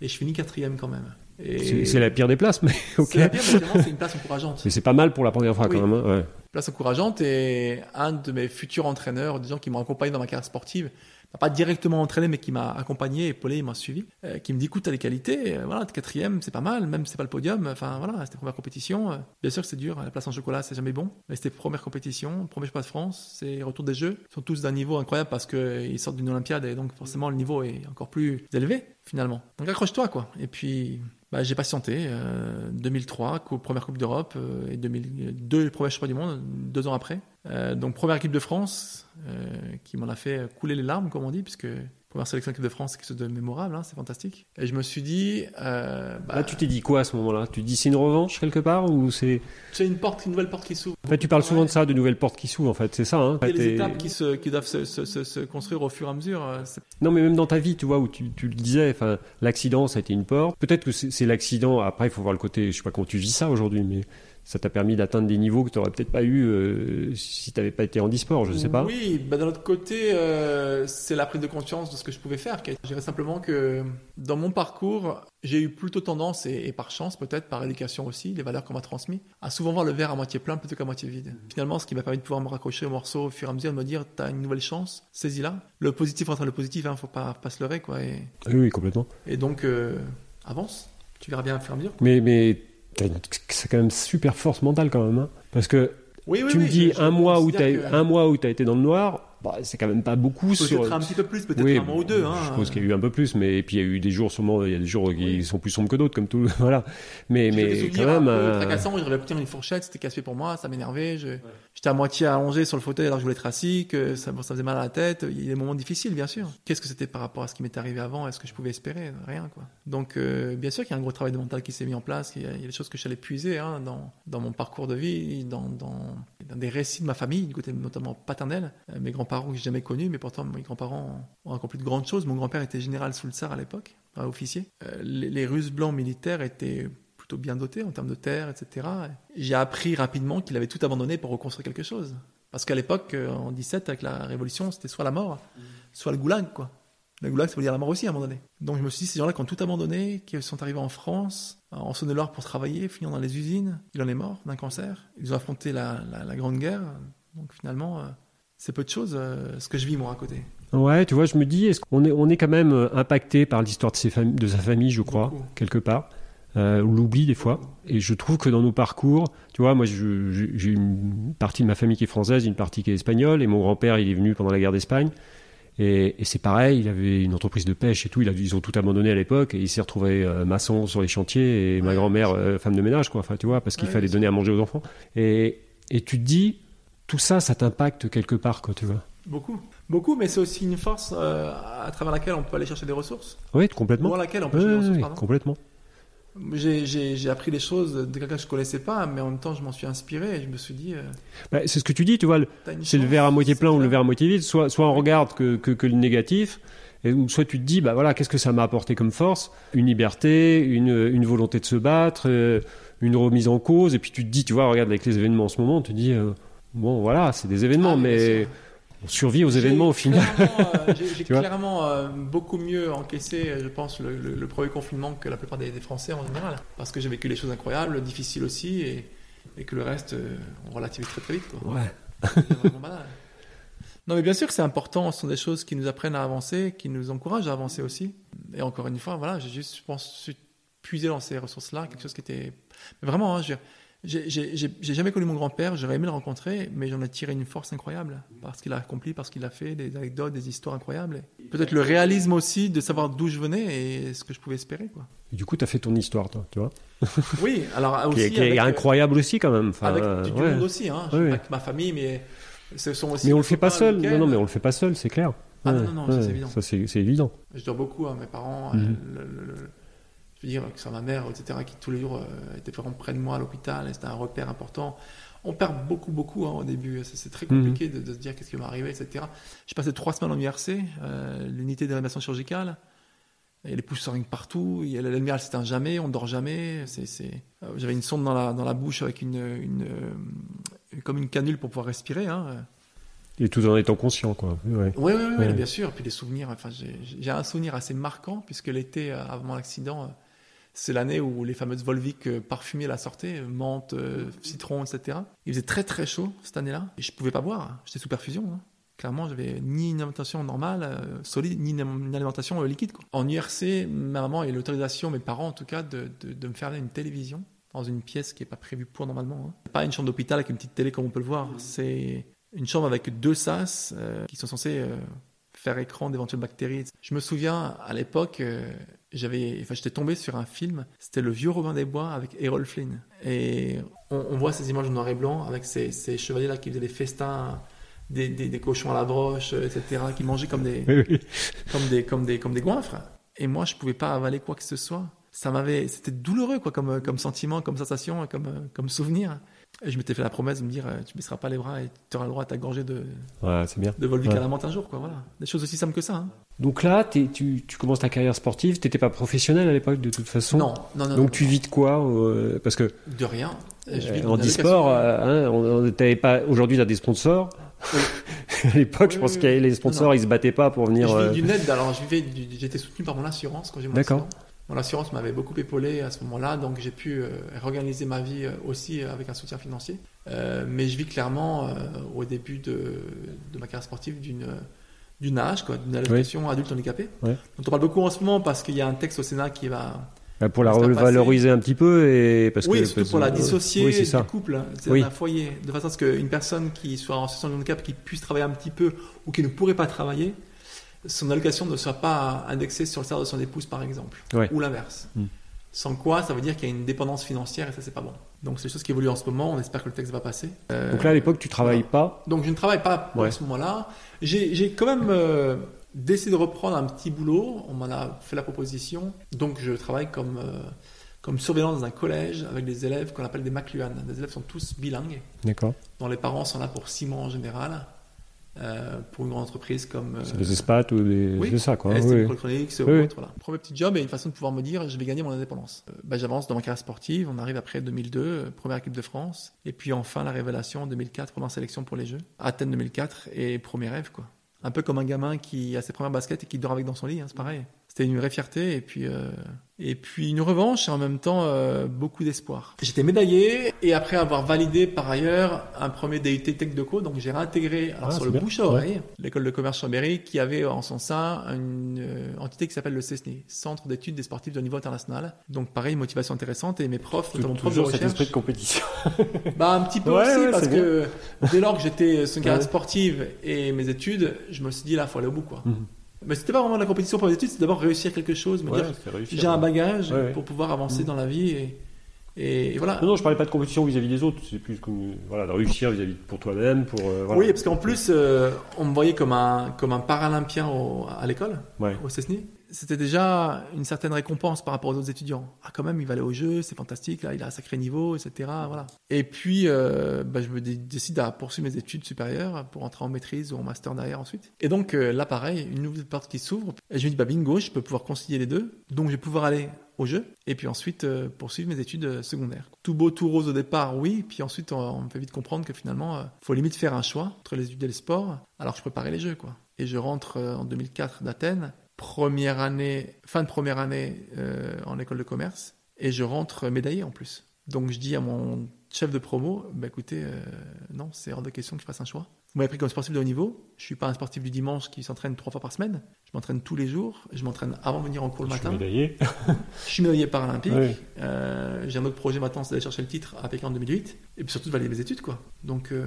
Speaker 2: et je finis quatrième quand même. Et
Speaker 4: C'est, la pire des places, mais ok.
Speaker 2: C'est la pire, c'est une place encourageante.
Speaker 4: Mais c'est pas mal pour la première fois,
Speaker 2: Oui.
Speaker 4: quand même. hein, ouais.
Speaker 2: place encourageante et un de mes futurs entraîneurs, des gens qui m'ont accompagné dans ma carrière sportive, pas directement entraîné mais qui m'a accompagné, épaulé, il m'a suivi, euh, qui me dit écoute t'as des qualités, euh, voilà t'es quatrième c'est pas mal, même c'est pas le podium, enfin voilà c'était première compétition, euh, bien sûr que c'est dur, la place en chocolat c'est jamais bon, mais c'était première compétition, premier championnat de France, c'est retour des jeux, ils sont tous d'un niveau incroyable parce qu'ils sortent d'une Olympiade et donc forcément le niveau est encore plus élevé finalement. Donc accroche-toi quoi. Et puis bah, j'ai patienté. euh, 2003, cou- première Coupe d'Europe euh, et 2002, premier championnat du monde, deux ans après. Euh, donc première équipe de France euh, qui m'en a fait couler les larmes, comme on dit, puisque première sélection équipe de France, quelque chose de mémorable, hein, c'est fantastique. Et je me suis dit, euh, bah,
Speaker 4: Là, tu t'es dit quoi à ce moment-là? Tu dis c'est une revanche quelque part ou c'est
Speaker 2: c'est une porte, une nouvelle porte qui s'ouvre.
Speaker 4: En fait, tu parles souvent de ça, de nouvelles portes qui s'ouvrent. En fait, c'est ça. Hein.
Speaker 2: A les étapes qui, se, qui doivent se, se- se- se construire au fur et à mesure. euh,
Speaker 4: Non, mais même dans ta vie, tu vois, où tu, tu le disais, enfin, l'accident, ça a été une porte. Peut-être que c'est c'est l'accident. Après, il faut voir le côté. Je sais pas comment tu vis ça aujourd'hui, mais ça t'a permis d'atteindre des niveaux que tu n'aurais peut-être pas eu euh, si tu n'avais pas été en e-sport. Je sais pas.
Speaker 2: Oui, bah d'un autre côté, euh, c'est la prise de conscience de ce que je pouvais faire. Je dirais simplement que dans mon parcours, j'ai eu plutôt tendance, et, et par chance peut-être, par éducation aussi, les valeurs qu'on m'a transmises, à souvent voir le verre à moitié plein plutôt qu'à moitié vide. Finalement, ce qui m'a permis de pouvoir me raccrocher au morceau au fur et à mesure, de me dire, t'as une nouvelle chance, saisis-la. Le positif entre le positif, hein, faut pas, pas se leurrer, quoi. Et,
Speaker 4: Oui, oui, complètement.
Speaker 2: et donc, euh, avance. Tu verras bien au fur et à mesure.
Speaker 4: Mais, mais c'est quand même super force mentale quand même. hein. Parce que
Speaker 2: Oui, oui,
Speaker 4: tu me dis
Speaker 2: je- je
Speaker 4: un mois où t'as
Speaker 2: que-
Speaker 4: un mois où t'as été dans le noir, bah, c'est quand même pas beaucoup sur.
Speaker 2: Peut-être un petit peu plus, peut-être
Speaker 4: Oui,
Speaker 2: un mois ou deux. Hein.
Speaker 4: Je pense qu'il y a eu un peu plus, mais et puis il y a eu des jours sûrement, il y a des jours qui
Speaker 2: Oui.
Speaker 4: sont plus sombres que d'autres, comme tout. Voilà. Mais mais quand même.
Speaker 2: un peu
Speaker 4: euh,
Speaker 2: tracassants, j'aurais pu tenir une fourchette, c'était casse pour moi, ça m'énervait. Je... J'étais à moitié allongé sur le fauteuil alors que je voulais être assis, que ça, ça faisait mal à la tête. Il y a des moments difficiles, bien sûr. Qu'est-ce que c'était par rapport à ce qui m'était arrivé avant? Est-ce que je pouvais espérer? Rien, quoi. Donc, euh, bien sûr qu'il y a un gros travail de mental qui s'est mis en place. Il y a, des choses que allé puiser hein, dans, dans mon parcours de vie, dans, des récits de ma famille, du côté notamment paternel. Euh, mes grands-parents que j'ai jamais connus, mais pourtant mes grands-parents ont accompli de grandes choses. Mon grand-père était général sous le Tsar à l'époque, officier. Euh, les Russes blancs militaires étaient plutôt bien doté en termes de terre, etc. J'ai appris rapidement qu'il avait tout abandonné pour reconstruire quelque chose. Parce qu'à l'époque, euh, en 17, avec la révolution, c'était soit la mort, soit le goulag, quoi. Le goulag, ça veut dire la mort aussi à un moment donné. Donc je me suis dit, ces gens-là qui ont tout abandonné, qui sont arrivés en France, en Saône-et-Loire pour travailler, finir dans les usines, il en est mort d'un cancer. Ils ont affronté la, la- la Grande Guerre. Donc finalement, euh, c'est peu de choses euh, ce que je vis moi à côté.
Speaker 4: Ouais, tu vois, je me dis, est-ce qu'on est, on est quand même euh, impacté par l'histoire de, ses fami- de sa famille, je crois,
Speaker 2: Beaucoup.
Speaker 4: quelque part. Euh, on l'oublie des fois. Et je trouve que dans nos parcours, tu vois, moi, j'ai une partie de ma famille qui est française, une partie qui est espagnole, et mon grand-père, il est venu pendant la guerre d'Espagne. Et, et c'est pareil, il avait une entreprise de pêche et tout, il a, ils ont tout abandonné à l'époque, et il s'est retrouvé euh, maçon sur les chantiers, et ma grand-mère euh, femme de ménage, quoi, enfin, tu vois, parce qu'il
Speaker 2: Ouais,
Speaker 4: fallait donner à manger aux enfants. Et, et tu te dis, tout ça, ça t'impacte quelque part, quoi, tu vois.
Speaker 2: Beaucoup. Beaucoup, mais c'est aussi une force euh, à travers laquelle on peut aller chercher des ressources.
Speaker 4: Oui, complètement.
Speaker 2: Pour laquelle on peut chercher des ressources, pardon.
Speaker 4: complètement.
Speaker 2: J'ai- appris des choses de quelqu'un que je connaissais pas, mais en même temps, je m'en suis inspiré et je me suis dit, euh,
Speaker 4: Bah, c'est ce que tu dis, tu vois, c'est le verre à moitié plein ou le verre à moitié vide. Soit, soit on regarde que, que, que le négatif, et, ou soit tu te dis, bah voilà, qu'est-ce que ça m'a apporté comme force? Une liberté, une, une volonté de se battre, euh, une remise en cause, et puis tu te dis, tu vois, regarde avec les événements en ce moment, tu te dis, euh, bon voilà, c'est des événements,
Speaker 2: Ah,
Speaker 4: mais. On survit aux événements au final.
Speaker 2: euh, J'ai clairement euh, beaucoup mieux encaissé, euh, je pense, le, le- le premier confinement que la plupart des, des Français en général. Parce que j'ai vécu des choses incroyables, difficiles aussi, et, et que le reste, euh, on relativise très très vite. Quoi.
Speaker 4: Ouais.
Speaker 2: C'est vraiment banal. Non, mais bien sûr que c'est important. Ce sont des choses qui nous apprennent à avancer, qui nous encouragent à avancer aussi. Et encore une fois, voilà, j'ai juste, je pense, puisé dans ces ressources-là, quelque chose qui était. Mais vraiment, hein, je veux dire, j'ai- jamais connu mon grand-père, j'aurais aimé le rencontrer, mais j'en ai tiré une force incroyable. Parce qu'il a accompli, parce qu'il a fait des anecdotes, des histoires incroyables. Peut-être le réalisme aussi de savoir d'où je venais et ce que je pouvais espérer. Quoi.
Speaker 4: Et du coup, tu as fait ton histoire, toi, tu vois,
Speaker 2: Oui, alors
Speaker 4: qui,
Speaker 2: aussi.
Speaker 4: est, qui est
Speaker 2: avec, euh,
Speaker 4: incroyable aussi quand même. Enfin,
Speaker 2: Avec
Speaker 4: euh,
Speaker 2: du
Speaker 4: ouais.
Speaker 2: monde aussi, hein.
Speaker 4: Ouais, ouais.
Speaker 2: que ma famille, mais ce sont aussi.
Speaker 4: Mais on le fait pas seul. Non, non, mais on le fait pas seul, c'est clair.
Speaker 2: Ah non, non, non, c'est évident.
Speaker 4: Ça, c'est évident.
Speaker 2: Je dois beaucoup à mes parents,
Speaker 4: Mhm.
Speaker 2: le- le- le- je veux dire que c'est ma mère, etc., qui tous les jours euh, était vraiment près de moi à l'hôpital, c'était un repère important. On perd beaucoup, beaucoup hein, au début, c'est c'est très
Speaker 4: Mhm.
Speaker 2: compliqué de, de se dire qu'est-ce qui va m'arriver, etc. J'ai passé trois semaines en URC, euh, l'unité de réanimation chirurgicale, et les pouces seringues partout, il y a- la lumière elle s'éteint jamais, on dort jamais, c'est, c'est- euh, j'avais une sonde dans la, dans la bouche avec une, une, euh, comme une canule pour pouvoir respirer, hein,
Speaker 4: Et tout en étant conscient, quoi. Ouais.
Speaker 2: oui, oui, oui,
Speaker 4: Ouais.
Speaker 2: bien sûr. Puis des souvenirs. Enfin, j'ai un souvenir assez marquant puisque l'été avant l'accident, c'est l'année où les fameuses Volvic euh, parfumées la sortaient, euh, menthe, euh, citron, etc. Il faisait très très chaud cette année-là et je pouvais pas boire. J'étais sous perfusion. hein. Clairement, j'avais ni une alimentation normale, solide, ni une, alimentation liquide. En URC, ma maman a eu l'autorisation, mes parents en tout cas, de, me faire une télévision dans une pièce qui n'est pas prévue pour normalement. hein. Pas une chambre d'hôpital avec une petite télé comme on peut le voir. C'est une chambre avec deux sas qui sont censés faire écran d'éventuelles bactéries. Je me souviens à l'époque, j'avais, enfin, j'étais tombé sur un film. C'était le vieux Robin des Bois avec Errol Flynn. Et on, on voit ces images en noir et blanc avec ces, ces chevaliers là qui faisaient des festins, des, des, des cochons à la broche, etc., qui mangeaient comme des,
Speaker 4: Oui,
Speaker 2: comme des, comme des, comme des goinfres. Et moi, je pouvais pas avaler quoi que ce soit. Ça m'avait, c'était douloureux, quoi, comme, comme sentiment, comme sensation, comme, comme souvenir. Et je m'étais fait la promesse de me dire, euh, tu baisseras pas les bras et tu auras le droit à ta gorgée de,
Speaker 4: Ouais, bien.
Speaker 2: de Volvic
Speaker 4: Ouais.
Speaker 2: à la menthe un jour, quoi, voilà. Des choses aussi simples que ça, hein.
Speaker 4: Donc là, t'es- tu, tu commences ta carrière sportive. T'étais pas professionnel à l'époque, de toute façon.
Speaker 2: Non, non, non.
Speaker 4: Donc
Speaker 2: non,
Speaker 4: tu
Speaker 2: non.
Speaker 4: vis de quoi euh, Parce que
Speaker 2: De rien. Je vis
Speaker 4: euh, en e-sport, hein, on- on- t'avais pas. Aujourd'hui, t'as des sponsors. à l'époque, je pense
Speaker 2: oui,
Speaker 4: que les sponsors, ils se battaient pas pour venir.
Speaker 2: Je
Speaker 4: euh,
Speaker 2: vis d'une aide, alors vivais du- j'étais soutenu par mon assurance quand j'ai mon
Speaker 4: D'accord.
Speaker 2: Mon assurance m'avait beaucoup épaulé à ce moment-là, donc j'ai pu euh, réorganiser ma vie euh, aussi euh, avec un soutien financier. Mais je vis clairement au début de, de ma carrière sportive d'une d'une âge, d'une allocation adulte handicapé.
Speaker 4: Ouais.
Speaker 2: dont on parle beaucoup en ce moment parce qu'il y a un texte au Sénat qui va
Speaker 4: Ah, Pour la revaloriser un petit peu et parce
Speaker 2: oui,
Speaker 4: que
Speaker 2: surtout
Speaker 4: parce-
Speaker 2: pour la dissocier
Speaker 4: oui,
Speaker 2: du couple, hein, c'est
Speaker 4: Oui.
Speaker 2: un foyer, de façon à ce qu'une personne qui soit en situation de handicap, qui puisse travailler un petit peu ou qui ne pourrait pas travailler, son allocation ne soit pas indexée sur le salaire de son épouse, par exemple,
Speaker 4: Ouais.
Speaker 2: ou l'inverse.
Speaker 4: Mm.
Speaker 2: Sans quoi, ça veut dire qu'il y a une dépendance financière et ça, c'est pas bon. Donc, c'est des choses qui évoluent en ce moment. On espère que le texte va passer. Euh,
Speaker 4: Donc là, à l'époque, tu travailles pas.
Speaker 2: donc je ne travaille pas
Speaker 4: Ouais.
Speaker 2: à ce moment-là. J'ai j'ai quand même euh, décidé de reprendre un petit boulot. On m'en a fait la proposition. Donc je travaille comme, euh, comme surveillant dans un collège avec des élèves qu'on appelle des McLuhan. Les élèves sont tous bilingues,
Speaker 4: D'accord.
Speaker 2: dont les parents sont là pour six mois en général. Euh, pour une grande entreprise comme euh,
Speaker 4: C'est des espats ou des.
Speaker 2: oui.
Speaker 4: C'est ça, quoi. Oui. Oui, oui.
Speaker 2: autre, voilà. Premier petit job et une façon de pouvoir me dire je vais gagner mon indépendance. Euh, bah, J'avance dans ma carrière sportive, on arrive après 2002, euh, première équipe de France, et puis enfin la révélation en 2004, première sélection pour les Jeux. Athènes 2004 et premier rêve quoi. Un peu comme un gamin qui a ses premières baskets et qui dort avec dans son lit, hein, c'est pareil. C'était une vraie fierté et puis euh, et puis une revanche et en même temps euh, beaucoup d'espoir. J'étais médaillé et après avoir validé par ailleurs un premier DUT Tech de Co, donc j'ai réintégré alors
Speaker 4: Ah,
Speaker 2: sur le
Speaker 4: bien.
Speaker 2: bouche à oreille l'école de commerce Chambéry qui avait en son sein une euh, entité qui s'appelle le CESNI, Centre d'études des sportifs de niveau international. Donc pareil, motivation intéressante et mes profs, notamment profs de
Speaker 4: Toujours cet
Speaker 2: recherche.
Speaker 4: esprit de compétition.
Speaker 2: Bah un petit peu
Speaker 4: Ouais,
Speaker 2: aussi
Speaker 4: ouais,
Speaker 2: parce que dès lors que j'étais sur une carrière sportive et mes études, je me suis dit là faut aller au bout quoi.
Speaker 4: Mhm.
Speaker 2: Mais c'était pas vraiment de la compétition pour les études, c'est d'abord réussir quelque chose, me
Speaker 4: Ouais,
Speaker 2: dire j'ai un bagage
Speaker 4: Ouais,
Speaker 2: pour pouvoir avancer
Speaker 4: Mhm.
Speaker 2: dans la vie et, et voilà.
Speaker 4: Non, non, je parlais pas de compétition vis-à-vis des autres. C'est plus comme voilà, de réussir vis-à-vis de- pour toi-même, pour. euh, voilà.
Speaker 2: Oui, parce qu'en plus, euh, on me voyait comme un, comme un paralympien au- à l'école,
Speaker 4: Ouais.
Speaker 2: au CESNI. C'était déjà une certaine récompense par rapport aux autres étudiants. Ah, quand même, il va aller au jeu, c'est fantastique, là, il a un sacré niveau, etc. Voilà. Et puis, euh, bah, je me dé- décide à poursuivre mes études supérieures pour entrer en maîtrise ou en master derrière ensuite. Et donc, euh, là, pareil, une nouvelle porte qui s'ouvre. Et je me dis, bah, bingo, je peux pouvoir concilier les deux. Donc, je vais pouvoir aller au jeu et puis ensuite euh, poursuivre mes études secondaires. Tout beau, tout rose au départ, oui. Puis ensuite, on, me fait vite comprendre que finalement, faut limite faire un choix entre les études et le sport, alors je préparais les jeux, quoi. Et je rentre en 2004 d'Athènes, première année, fin de première année euh, en école de commerce, et je rentre médaillé en plus. Donc je dis à mon chef de promo, bah écoutez, euh, non, c'est hors de question que je fasse un choix. Vous m'avez pris comme sportif de haut niveau. Je suis pas un sportif du dimanche qui s'entraîne trois fois par semaine. Je m'entraîne tous les jours. Je m'entraîne avant de venir en cours le
Speaker 4: Je suis
Speaker 2: matin.
Speaker 4: médaillé.
Speaker 2: Je suis médaillé paralympique.
Speaker 4: Oui.
Speaker 2: Euh, j'ai un autre projet maintenant, c'est d'aller chercher le titre à Pékin en 2008. Et puis surtout de valider mes études, quoi. Donc, euh,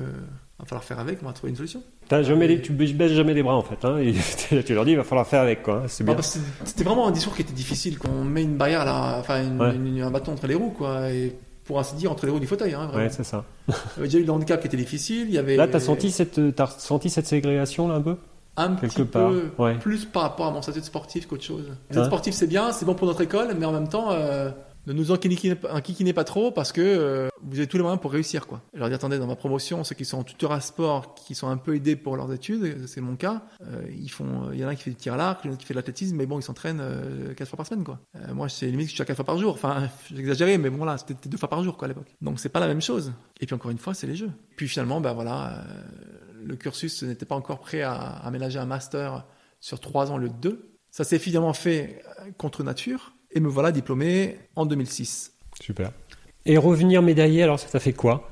Speaker 2: va falloir faire avec. On va trouver une solution.
Speaker 4: T'as jamais les- tu baisses jamais les bras en fait. Hein, et tu leur dis, il va falloir faire avec quoi. hein, C'est bien.
Speaker 2: C'était vraiment un discours qui était difficile. Quand on met une barrière, là, enfin, une-
Speaker 4: Ouais.
Speaker 2: une- un bâton entre les roues, quoi. Et pour ainsi dire, entre les roues du fauteuil, hein.
Speaker 4: Ouais, c'est ça.
Speaker 2: Il y avait déjà eu le handicap qui était difficile. Il y avait
Speaker 4: Là, t'as senti cette, t'as senti cette ségrégation là un peu
Speaker 2: un
Speaker 4: quelque
Speaker 2: petit
Speaker 4: part,
Speaker 2: peu
Speaker 4: ouais.
Speaker 2: plus par rapport à mon statut de sportif qu'autre chose. Le
Speaker 4: Hein
Speaker 2: sportif, c'est bien, c'est bon pour notre école, mais en même temps, euh, ne nous enquiquinez pas trop parce que euh, vous avez tous les moyens pour réussir. Quoi. Je leur dis, attendez, dans ma promotion, ceux qui sont en tutorat sport, qui sont un peu aidés pour leurs études, c'est mon cas, euh, ils font, il y en a un qui fait du tir à l'arc, il y en a un qui fait de l'athlétisme, mais bon, ils s'entraînent euh, quatre fois par semaine. Quoi. Euh, moi, c'est limite que je suis à quatre fois par jour. Enfin, j'exagérais, mais bon, là, c'était deux fois par jour quoi, à l'époque. Donc, c'est pas la même chose. Et puis, encore une fois, c'est les jeux. Puis finalement, ben voilà, euh, le cursus n'était pas encore prêt à, à ménager un master sur trois ans, le 2. Ça s'est finalement fait euh, contre nature. Et me voilà diplômé en 2006.
Speaker 4: Super. Et revenir médaillé, alors ça t'a fait quoi?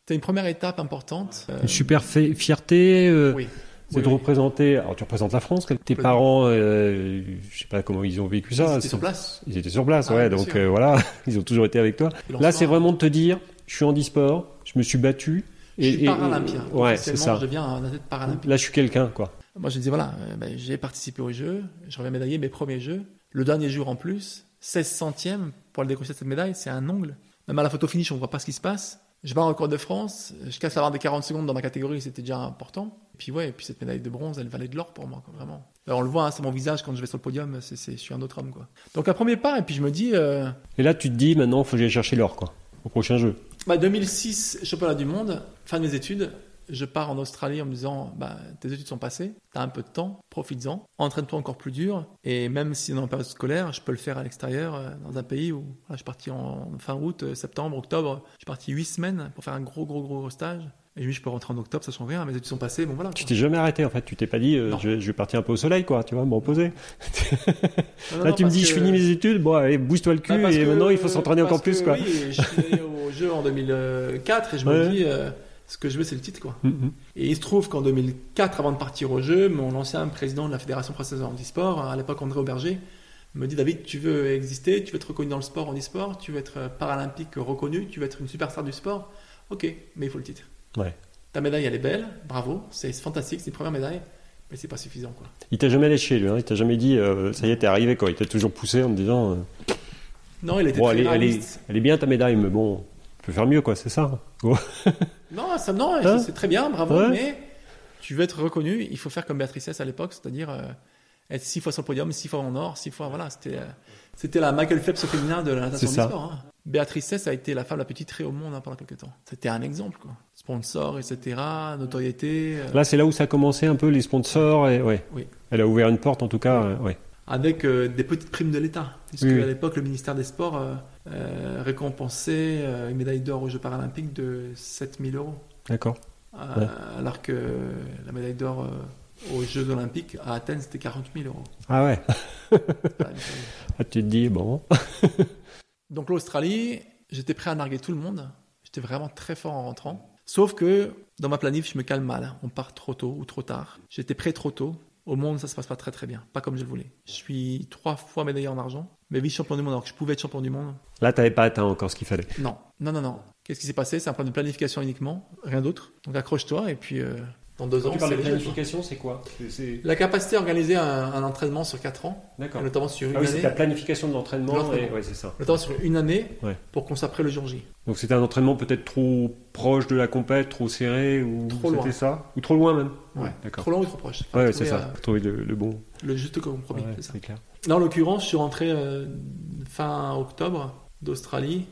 Speaker 2: C'était une première étape importante. Euh,
Speaker 4: Une super fi- fierté. euh,
Speaker 2: oui.
Speaker 4: C'est
Speaker 2: Oui,
Speaker 4: de
Speaker 2: oui.
Speaker 4: représenter. Alors tu représentes la France. Tes parents, euh, je sais pas comment ils ont vécu ça.
Speaker 2: C'était
Speaker 4: c'est-
Speaker 2: sur place.
Speaker 4: Ils étaient sur place,
Speaker 2: Ah,
Speaker 4: ouais. Donc euh, voilà, ils ont toujours été avec toi.
Speaker 2: Et
Speaker 4: Là, c'est vraiment de te dire, je suis handisport, je me suis battu.
Speaker 2: Je suis
Speaker 4: et-
Speaker 2: paralympien.
Speaker 4: ouais, c'est ça.
Speaker 2: Je deviens un athlète paralympique.
Speaker 4: Là, je suis quelqu'un, quoi.
Speaker 2: Moi, je disais, voilà, euh, ben, j'ai participé aux Jeux, je reviens médaillé, mes premiers Jeux. Le dernier jour en plus, 16 centièmes pour aller décrocher cette médaille, c'est un ongle. Même à la photo finish, on voit pas ce qui se passe. Je bats en record de France, je casse la barre des 40 secondes dans ma catégorie, c'était déjà important. Et puis ouais, et puis cette médaille de bronze, elle valait de l'or pour moi, quoi, vraiment. Alors, on le voit, hein, c'est mon visage quand je vais sur le podium, c'est, c'est- je suis un autre homme, quoi. Donc un premier pas, et puis je me dis, euh,
Speaker 4: Et là, tu te dis, maintenant, il faut que j'aille chercher l'or, quoi, au prochain jeu.
Speaker 2: bah, 2006, championnat du monde, fin de mes études, je pars en Australie en me disant bah, tes études sont passées, tu as un peu de temps, profites-en, entraîne-toi encore plus dur, et même si on est en période scolaire, je peux le faire à l'extérieur, euh, dans un pays où voilà, je suis parti en fin août, euh, septembre, octobre, je suis parti 8 semaines pour faire un gros, gros, gros stage. Et lui, je peux rentrer en octobre, ça change rien, mes études sont passées, bon voilà.
Speaker 4: Tu t'es jamais arrêté, en fait. Tu t'es pas dit, euh, je, vais- je vais partir un peu au soleil, quoi, tu vois, me reposer.
Speaker 2: Non, non,
Speaker 4: Là, tu me dis, je finis mes études, bon, allez, bouge-toi le cul,
Speaker 2: Bah,
Speaker 4: et
Speaker 2: que-
Speaker 4: maintenant, il faut s'entraîner encore plus,
Speaker 2: que,
Speaker 4: quoi.
Speaker 2: Oui, je suis allé au jeu en 2004 et je
Speaker 4: Ouais.
Speaker 2: me dis, ce que je veux, c'est le titre, quoi.
Speaker 4: Mhm.
Speaker 2: Et il se trouve qu'en 2004, avant de partir au jeu, mon ancien président de la Fédération française de handisport, à l'époque André Auberger, me dit David, tu veux exister, tu veux être reconnu dans le sport, en e-sport, tu veux être paralympique reconnu, tu veux être une superstar du sport. Ok, mais il faut le titre.
Speaker 4: Ouais.
Speaker 2: Ta médaille, elle est belle, bravo, c'est fantastique, c'est une première médaille, mais c'est pas suffisant. Quoi.
Speaker 4: Il t'a jamais léché, lui. Hein. Il t'a jamais dit, euh, ça y est, t'es arrivé. Quoi. Il t'a toujours poussé en te disant, euh,
Speaker 2: Non, il était
Speaker 4: bon,
Speaker 2: très
Speaker 4: elle est, elle, est, elle est bien ta médaille, mais bon, tu peux faire mieux, quoi. C'est ça.
Speaker 2: Non, ça, non
Speaker 4: Hein?
Speaker 2: c'est très bien, bravo,
Speaker 4: Ouais.
Speaker 2: mais tu veux être reconnu, il faut faire comme Béatrice Hess à l'époque, c'est-à-dire euh, être six fois sur le podium, six fois en or, six fois, voilà, c'était, euh, c'était la Michael Phelps féminin de la natation du sport. hein. Béatrice Hess a été la femme la plus titrée au monde hein, pendant quelques temps. C'était un exemple, quoi. Sponsor, etc., notoriété, euh,
Speaker 4: Là, c'est là où ça a commencé un peu, les sponsors. Et, ouais.
Speaker 2: Oui.
Speaker 4: Elle a ouvert une porte, en tout cas. ouais.
Speaker 2: Avec euh, des petites primes de l'État. Puisque
Speaker 4: Oui,
Speaker 2: à l'époque, le ministère des Sports euh, euh, récompensait une médaille d'or aux Jeux paralympiques de 7000 euros.
Speaker 4: D'accord. Ouais.
Speaker 2: Alors que la médaille d'or aux Jeux Olympiques à Athènes, c'était 40 000 euros.
Speaker 4: Ah ouais. Ah, tu te dis, bon.
Speaker 2: Donc l'Australie, j'étais prêt à narguer tout le monde. J'étais vraiment très fort en rentrant. Sauf que dans ma planif, je me calme mal. On part trop tôt ou trop tard. J'étais prêt trop tôt. Au monde, ça se passe pas très très bien. Pas comme je le voulais. Je suis trois fois médaillé en argent, mais vice-champion du monde. Alors que je pouvais être champion du monde.
Speaker 4: Là, t'avais pas atteint encore ce qu'il fallait.
Speaker 2: Non, non, non, non. Qu'est-ce qui s'est passé? C'est un problème de planification uniquement, rien d'autre. Donc accroche-toi et puis euh, dans deux ans, c'est les Jeux, quoi.
Speaker 4: c'est quoi
Speaker 2: La capacité à organiser un, un entraînement sur quatre ans,
Speaker 4: D'accord.
Speaker 2: et notamment sur une
Speaker 4: Ah oui,
Speaker 2: année,
Speaker 4: c'est la planification de l'entraînement.
Speaker 2: De l'entraînement.
Speaker 4: et- Ouais, c'est ça.
Speaker 2: notamment sur une année,
Speaker 4: Ouais.
Speaker 2: pour qu'on s'apprête le jour J.
Speaker 4: Donc c'était un entraînement peut-être trop proche de la compète, trop serré, ou
Speaker 2: Trop loin.
Speaker 4: c'était ça Ou trop loin même
Speaker 2: Ouais.
Speaker 4: D'accord.
Speaker 2: Trop long ou trop proche.
Speaker 4: Ouais,
Speaker 2: trouver,
Speaker 4: c'est ça.
Speaker 2: euh,
Speaker 4: trouver le, le bon.
Speaker 2: le juste compromis,
Speaker 4: Ouais,
Speaker 2: c'est ça.
Speaker 4: c'est clair.
Speaker 2: Là, en l'occurrence, je suis rentré euh, fin octobre d'Australie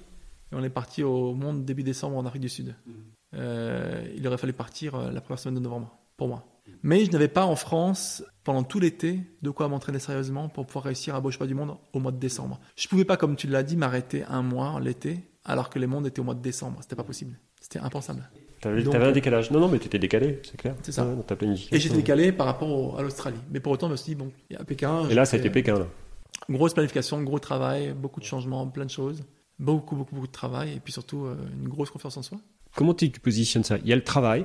Speaker 2: et on est parti au monde début décembre en Afrique du Sud.
Speaker 4: Mhm.
Speaker 2: Euh, il aurait fallu partir euh, la première semaine de novembre pour moi. Mais je n'avais pas en France, pendant tout l'été, de quoi m'entraîner sérieusement pour pouvoir réussir à Beau Cheval du Monde au mois de décembre. Je pouvais pas, comme tu l'as dit, m'arrêter un mois l'été alors que les mondes étaient au mois de décembre. C'était pas possible. C'était impensable.
Speaker 4: T'avais,
Speaker 2: Donc,
Speaker 4: t'avais un
Speaker 2: euh,
Speaker 4: décalage. Non, non, mais t'étais décalé, c'est clair.
Speaker 2: C'est ça.
Speaker 4: Ouais, planification.
Speaker 2: Et j'étais décalé par rapport au- à l'Australie. Mais pour autant, je me suis dit, bon, il y a Pékin.
Speaker 4: Et là, été Pékin, là.
Speaker 2: Grosse planification, gros travail, beaucoup de changements, plein de choses. Beaucoup, beaucoup, beaucoup de travail et puis surtout une grosse confiance en soi.
Speaker 4: Comment tu positionnes ça? Il y a le travail,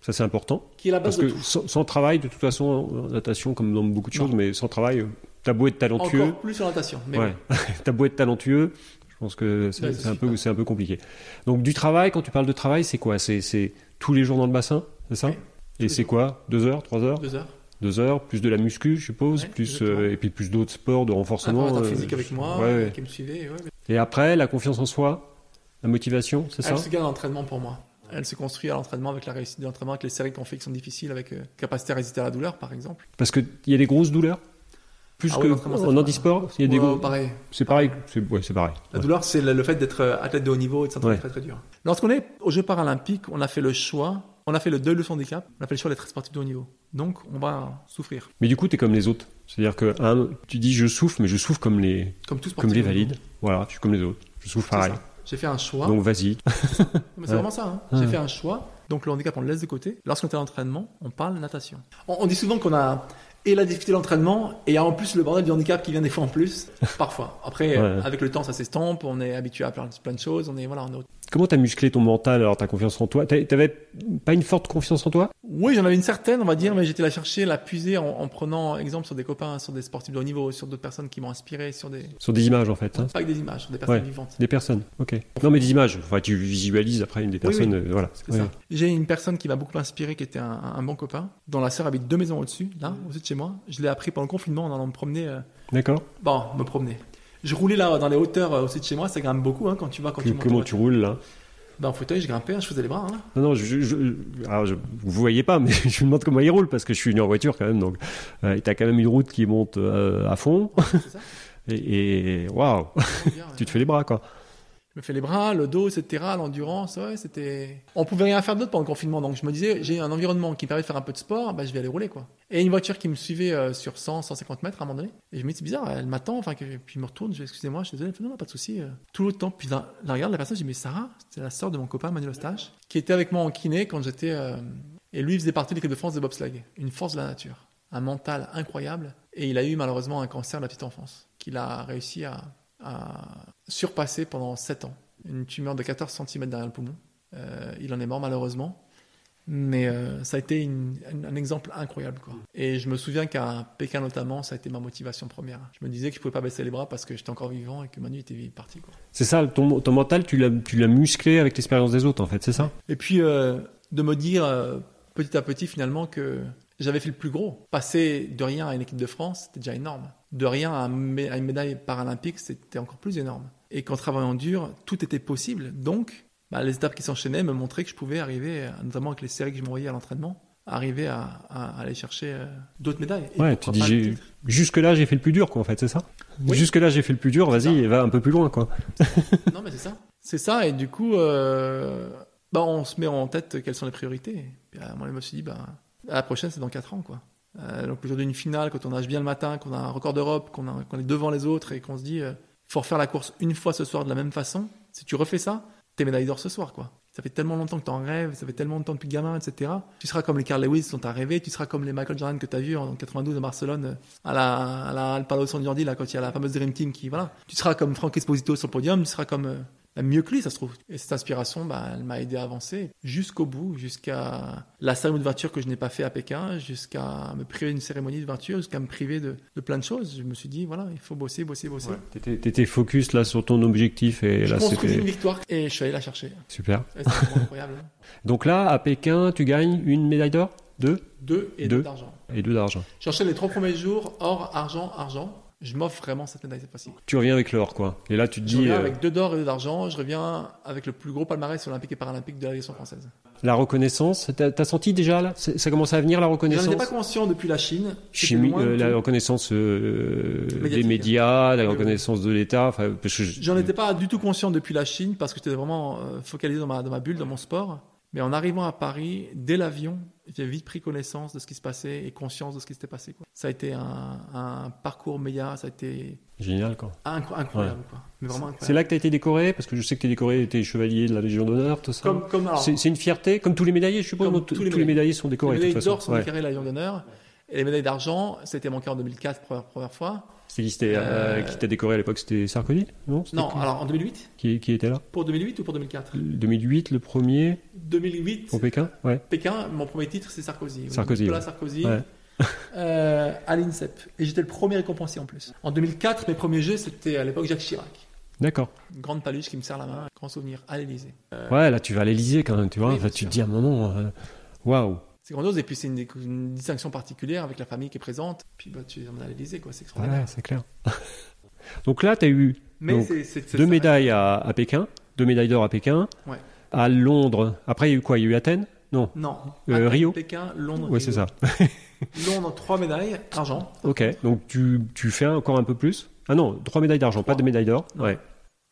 Speaker 4: ça c'est important.
Speaker 2: Qui est la
Speaker 4: Parce
Speaker 2: base de
Speaker 4: que
Speaker 2: tout.
Speaker 4: sans, sans travail, de toute façon, en natation, comme dans beaucoup de
Speaker 2: Non.
Speaker 4: choses, mais sans travail, t'as beau être talentueux.
Speaker 2: Encore plus sur la natation. Mais
Speaker 4: ouais.
Speaker 2: oui.
Speaker 4: t'as beau être talentueux, je pense que c'est,
Speaker 2: Ouais,
Speaker 4: un, peu, un compliqué. Donc du travail, quand tu parles de travail, c'est quoi? C'est, tous les jours dans le bassin, c'est ça?
Speaker 2: Oui,
Speaker 4: Et c'est quoi? Deux heures, trois heures?
Speaker 2: Deux heures.
Speaker 4: Deux heures, plus de la muscu, je suppose,
Speaker 2: Ouais,
Speaker 4: plus, euh, et puis plus d'autres sports de
Speaker 2: Un
Speaker 4: renforcement.
Speaker 2: préparateur
Speaker 4: euh,
Speaker 2: physique avec moi,
Speaker 4: ouais,
Speaker 2: qui me suivait.
Speaker 4: Et après, la confiance en soi, la motivation, c'est ça
Speaker 2: Elle se gagne à l'entraînement pour moi. Elle se construit à l'entraînement avec la réussite de l'entraînement, avec les séries qu'on fait qui sont difficiles, avec euh, capacité à résister à la douleur, par exemple.
Speaker 4: Parce qu'il y a des grosses douleurs? Plus
Speaker 2: Ah oui,
Speaker 4: que
Speaker 2: ça
Speaker 4: en handisport Il y a des
Speaker 2: Ouais, pareil.
Speaker 4: C'est pareil, c'est ouais, pareil.
Speaker 2: La
Speaker 4: Ouais.
Speaker 2: douleur, c'est le, le fait d'être euh, athlète de haut niveau et de s'entraîner très très dur. Lorsqu'on est aux Jeux paralympiques, on a fait le choix, on a fait le deuil de son handicap, on a fait le choix d'être sportif de haut niveau. Donc, on va souffrir,
Speaker 4: Mais du coup, tu es comme les autres. C'est-à-dire que hein, tu dis je souffre, mais je souffre comme les,
Speaker 2: comme tout
Speaker 4: comme les valides. Voilà, je suis comme les autres. Je souffre pareil.
Speaker 2: J'ai fait un choix.
Speaker 4: Donc vas-y.
Speaker 2: Mais c'est vraiment ça. hein. J'ai fait un choix. Donc le handicap, on le laisse de côté. Lorsqu'on est à l'entraînement, on parle natation. On, on dit souvent qu'on a et la difficulté de l'entraînement et en plus le bordel du handicap qui vient des fois en plus. Parfois. Après,
Speaker 4: Ouais.
Speaker 2: avec le temps, ça s'estompe. On est habitué à plein, plein de choses. On est voilà. On est...
Speaker 4: Comment t'as musclé ton mental alors ta confiance en toi? T'a- T'avais pas une forte confiance en toi?
Speaker 2: Oui, j'en avais une certaine, on va dire, mais j'étais la chercher, la puiser en, en prenant exemple sur des copains, sur des sportifs de haut niveau, sur d'autres personnes qui m'ont inspiré, sur des
Speaker 4: Sur des images en fait. hein?
Speaker 2: Pas que des images, sur des personnes
Speaker 4: Ouais.
Speaker 2: vivantes.
Speaker 4: Des personnes. Ok. Non mais des images. Enfin, tu visualises après une des personnes.
Speaker 2: oui.
Speaker 4: euh, voilà. Ouais.
Speaker 2: J'ai une personne qui m'a beaucoup inspiré, qui était un, un bon copain, dont la sœur habite deux maisons au-dessus, là, au-dessus de chez moi. Je l'ai appris pendant le confinement en allant me promener. euh,
Speaker 4: D'accord.
Speaker 2: Bon, me promener. Je roulais là dans les hauteurs euh, au-dessus de chez moi, ça grimpe beaucoup hein, quand tu vas quand
Speaker 4: Que-
Speaker 2: tu montes. en
Speaker 4: Comment tu roules là
Speaker 2: Ben, en fauteuil, je grimpais, je faisais les bras. hein.
Speaker 4: Non, non, je, je, alors je- vous voyez pas, mais je me demande comment il roule parce que je suis venu en voiture quand même. Donc, euh, et t'as quand même une route qui monte euh, à fond.
Speaker 2: C'est ça
Speaker 4: Et et- waouh,
Speaker 2: ouais.
Speaker 4: tu te fais les bras quoi.
Speaker 2: Je me fais les bras, le dos, etc., l'endurance, ouais, c'était... On pouvait rien faire d'autre pendant le confinement, donc je me disais, j'ai un environnement qui me permet de faire un peu de sport, bah, je vais aller rouler, quoi. Et une voiture qui me suivait euh, sur 100, 150 mètres à un moment donné, et je me dis, c'est bizarre, elle m'attend, enfin, que... puis je me retourne, je dis, excusez-moi, je suis désolé, non, pas de souci, euh, tout le temps, puis là, la regarde, la personne, je dis, mais Sarah, c'était la sœur de mon copain Manuel Eustache, qui était avec moi en kiné quand j'étais... euh, Et lui, faisait partie de l'équipe de France de bobsleigh, une force de la nature, un mental incroyable, et il a eu malheureusement un cancer de la petite enfance, qu'il a réussi à, à surpasser pendant 7 ans une tumeur de 14 cm derrière le poumon. Euh, il en est mort malheureusement. Mais euh, ça a été une- un, un exemple incroyable. Quoi. Et je me souviens qu'à Pékin notamment, ça a été ma motivation première. Je me disais que je pouvais pas baisser les bras parce que j'étais encore vivant et que Manu était parti.
Speaker 4: C'est ça, ton, ton mental, tu l'as, tu l'as musclé avec l'expérience des autres, en fait, c'est ça?
Speaker 2: Et puis euh, de me dire euh, petit à petit finalement que j'avais fait le plus gros. Passer de rien à une équipe de France, c'était déjà énorme. De rien à, à une médaille paralympique, c'était encore plus énorme. Et qu'en travaillant dur, tout était possible. Donc, bah, les étapes qui s'enchaînaient me montraient que je pouvais arriver, notamment avec les séries que je m'envoyais à l'entraînement, arriver à, à aller chercher euh, d'autres médailles. Et
Speaker 4: Ouais, tu dis, jusque-là, j'ai fait le plus dur, quoi, en fait, c'est ça?
Speaker 2: Oui.
Speaker 4: Jusque-là, j'ai fait le plus dur, vas-y, va un peu plus loin, quoi.
Speaker 2: Non, mais c'est ça. C'est ça, et du coup, euh, bah, on se met en tête quelles sont les priorités. Puis, euh, moi, je me suis dit, bah, la prochaine, c'est dans 4 ans, quoi. Euh, donc aujourd'hui, une finale, quand on nage bien le matin, qu'on a un record d'Europe, qu'on est devant les autres et qu'on se dit, il faut refaire la course une fois ce soir de la même façon. Si tu refais ça, t'es médaille d'or ce soir, quoi. Ça fait tellement longtemps que t'en rêves, ça fait tellement longtemps depuis gamin, etc. Tu seras comme les Carl Lewis dont t'as rêvé, tu seras comme les Michael Jordan que t'as vu en 92 à Barcelone, euh, à la, à la San Jordi, là, quand il y a la fameuse Dream Team qui, voilà. Tu seras comme Franck Esposito sur le podium, tu seras comme, euh, bah, mieux que lui, ça se trouve. Et cette inspiration, bah, elle m'a aidé à avancer jusqu'au bout, jusqu'à la cérémonie de voiture que je n'ai pas fait à Pékin, jusqu'à me priver d'une cérémonie de voiture, jusqu'à me priver de, de plein de choses. Je me suis dit, voilà, il faut bosser, bosser, bosser.
Speaker 4: T'étais, t'étais focus, là, sur ton objectif, et
Speaker 2: Je
Speaker 4: là,
Speaker 2: construisais une
Speaker 4: c'était
Speaker 2: victoire et je suis allé la chercher.
Speaker 4: super.
Speaker 2: C'était incroyable. hein.
Speaker 4: Donc là, à Pékin, tu gagnes une médaille d'or? Deux?
Speaker 2: Deux et
Speaker 4: Deux.
Speaker 2: deux d'argent.
Speaker 4: Et deux d'argent.
Speaker 2: J'enchaîne les trois premiers jours, or, argent, argent. Je m'offre vraiment cette médaille cette fois-ci.
Speaker 4: Tu reviens avec l'or, quoi. Et là, tu te
Speaker 2: Je
Speaker 4: dis,
Speaker 2: reviens
Speaker 4: euh,
Speaker 2: avec deux d'or et deux d'argent. Je reviens avec le plus gros palmarès olympique et paralympique de l'aviation française.
Speaker 4: la reconnaissance, t'as, t'as senti déjà, là? Ça commence à venir, la
Speaker 2: J'en
Speaker 4: reconnaissance
Speaker 2: étais pas conscient depuis la Chine.
Speaker 4: Chimie, euh, la reconnaissance euh, des médias, la reconnaissance de l'État. Je-
Speaker 2: J'en étais pas du tout conscient depuis la Chine parce que j'étais vraiment focalisé dans ma, dans ma bulle, dans mon sport. Mais en arrivant à Paris, dès l'avion, j'ai vite pris connaissance de ce qui se passait et conscience de ce qui s'était passé. quoi. Ça a été un, un parcours média, ça a été
Speaker 4: génial, quoi.
Speaker 2: incro- incroyable. Quoi. Mais vraiment
Speaker 4: C'est
Speaker 2: incroyable.
Speaker 4: là que tu as été décoré, parce que je sais que tu es décoré, tu es chevalier de la Légion d'honneur, tout ça.
Speaker 2: Comme, comme,
Speaker 4: C'est c'est une fierté, comme tous les médaillés, je suppose.
Speaker 2: Comme tous
Speaker 4: tous
Speaker 2: les
Speaker 4: les médaillés sont
Speaker 2: les
Speaker 4: décorés, de
Speaker 2: médailles
Speaker 4: toute façon.
Speaker 2: d'or sont
Speaker 4: Ouais.
Speaker 2: décorées la Légion d'honneur. Et les médailles d'argent, c'était cas en 2004, première, première fois.
Speaker 4: C'est qui, c'était, euh,
Speaker 2: Euh,
Speaker 4: qui t'a décoré à l'époque C'était Sarkozy Non?
Speaker 2: Non,
Speaker 4: qui?
Speaker 2: alors en 2008
Speaker 4: qui, qui était là?
Speaker 2: Pour 2008 ou pour 2004
Speaker 4: 2008, le premier,
Speaker 2: 2008,
Speaker 4: pour Pékin Ouais.
Speaker 2: Pékin, mon premier titre, c'est Sarkozy.
Speaker 4: Sarkozy,
Speaker 2: Nicolas
Speaker 4: ouais.
Speaker 2: Sarkozy.
Speaker 4: Ouais.
Speaker 2: euh, à l'INSEP. Et j'étais le premier récompensé en plus. En 2004, mes premiers jeux, c'était à l'époque Jacques Chirac.
Speaker 4: D'accord.
Speaker 2: Une grande paluche qui me serre la main. Grand souvenir à l'Élysée. Euh,
Speaker 4: Ouais, là, tu vas à l'Elysée quand même, tu vois.
Speaker 2: Oui,
Speaker 4: tu te dis à un moment, waouh.
Speaker 2: C'est grandiose. Et puis, c'est une, une distinction particulière avec la famille qui est présente. Puis, bah, tu es emmené à l'Élysée, quoi. C'est extraordinaire.
Speaker 4: Ouais, c'est clair. Donc là, tu as eu
Speaker 2: Mais
Speaker 4: Donc, deux
Speaker 2: ça.
Speaker 4: médailles à, à Pékin, deux médailles d'or à Pékin.
Speaker 2: Ouais.
Speaker 4: À Londres, après, il y a eu quoi? Il y a eu Athènes? Non.
Speaker 2: Non.
Speaker 4: Euh,
Speaker 2: Athènes,
Speaker 4: Rio?
Speaker 2: Pékin, Londres. Rio.
Speaker 4: c'est ça.
Speaker 2: Londres, trois médailles. Argent.
Speaker 4: Ok, donc tu, tu fais encore un peu plus? Ah non, trois médailles d'argent, pas de médailles d'or. Ouais.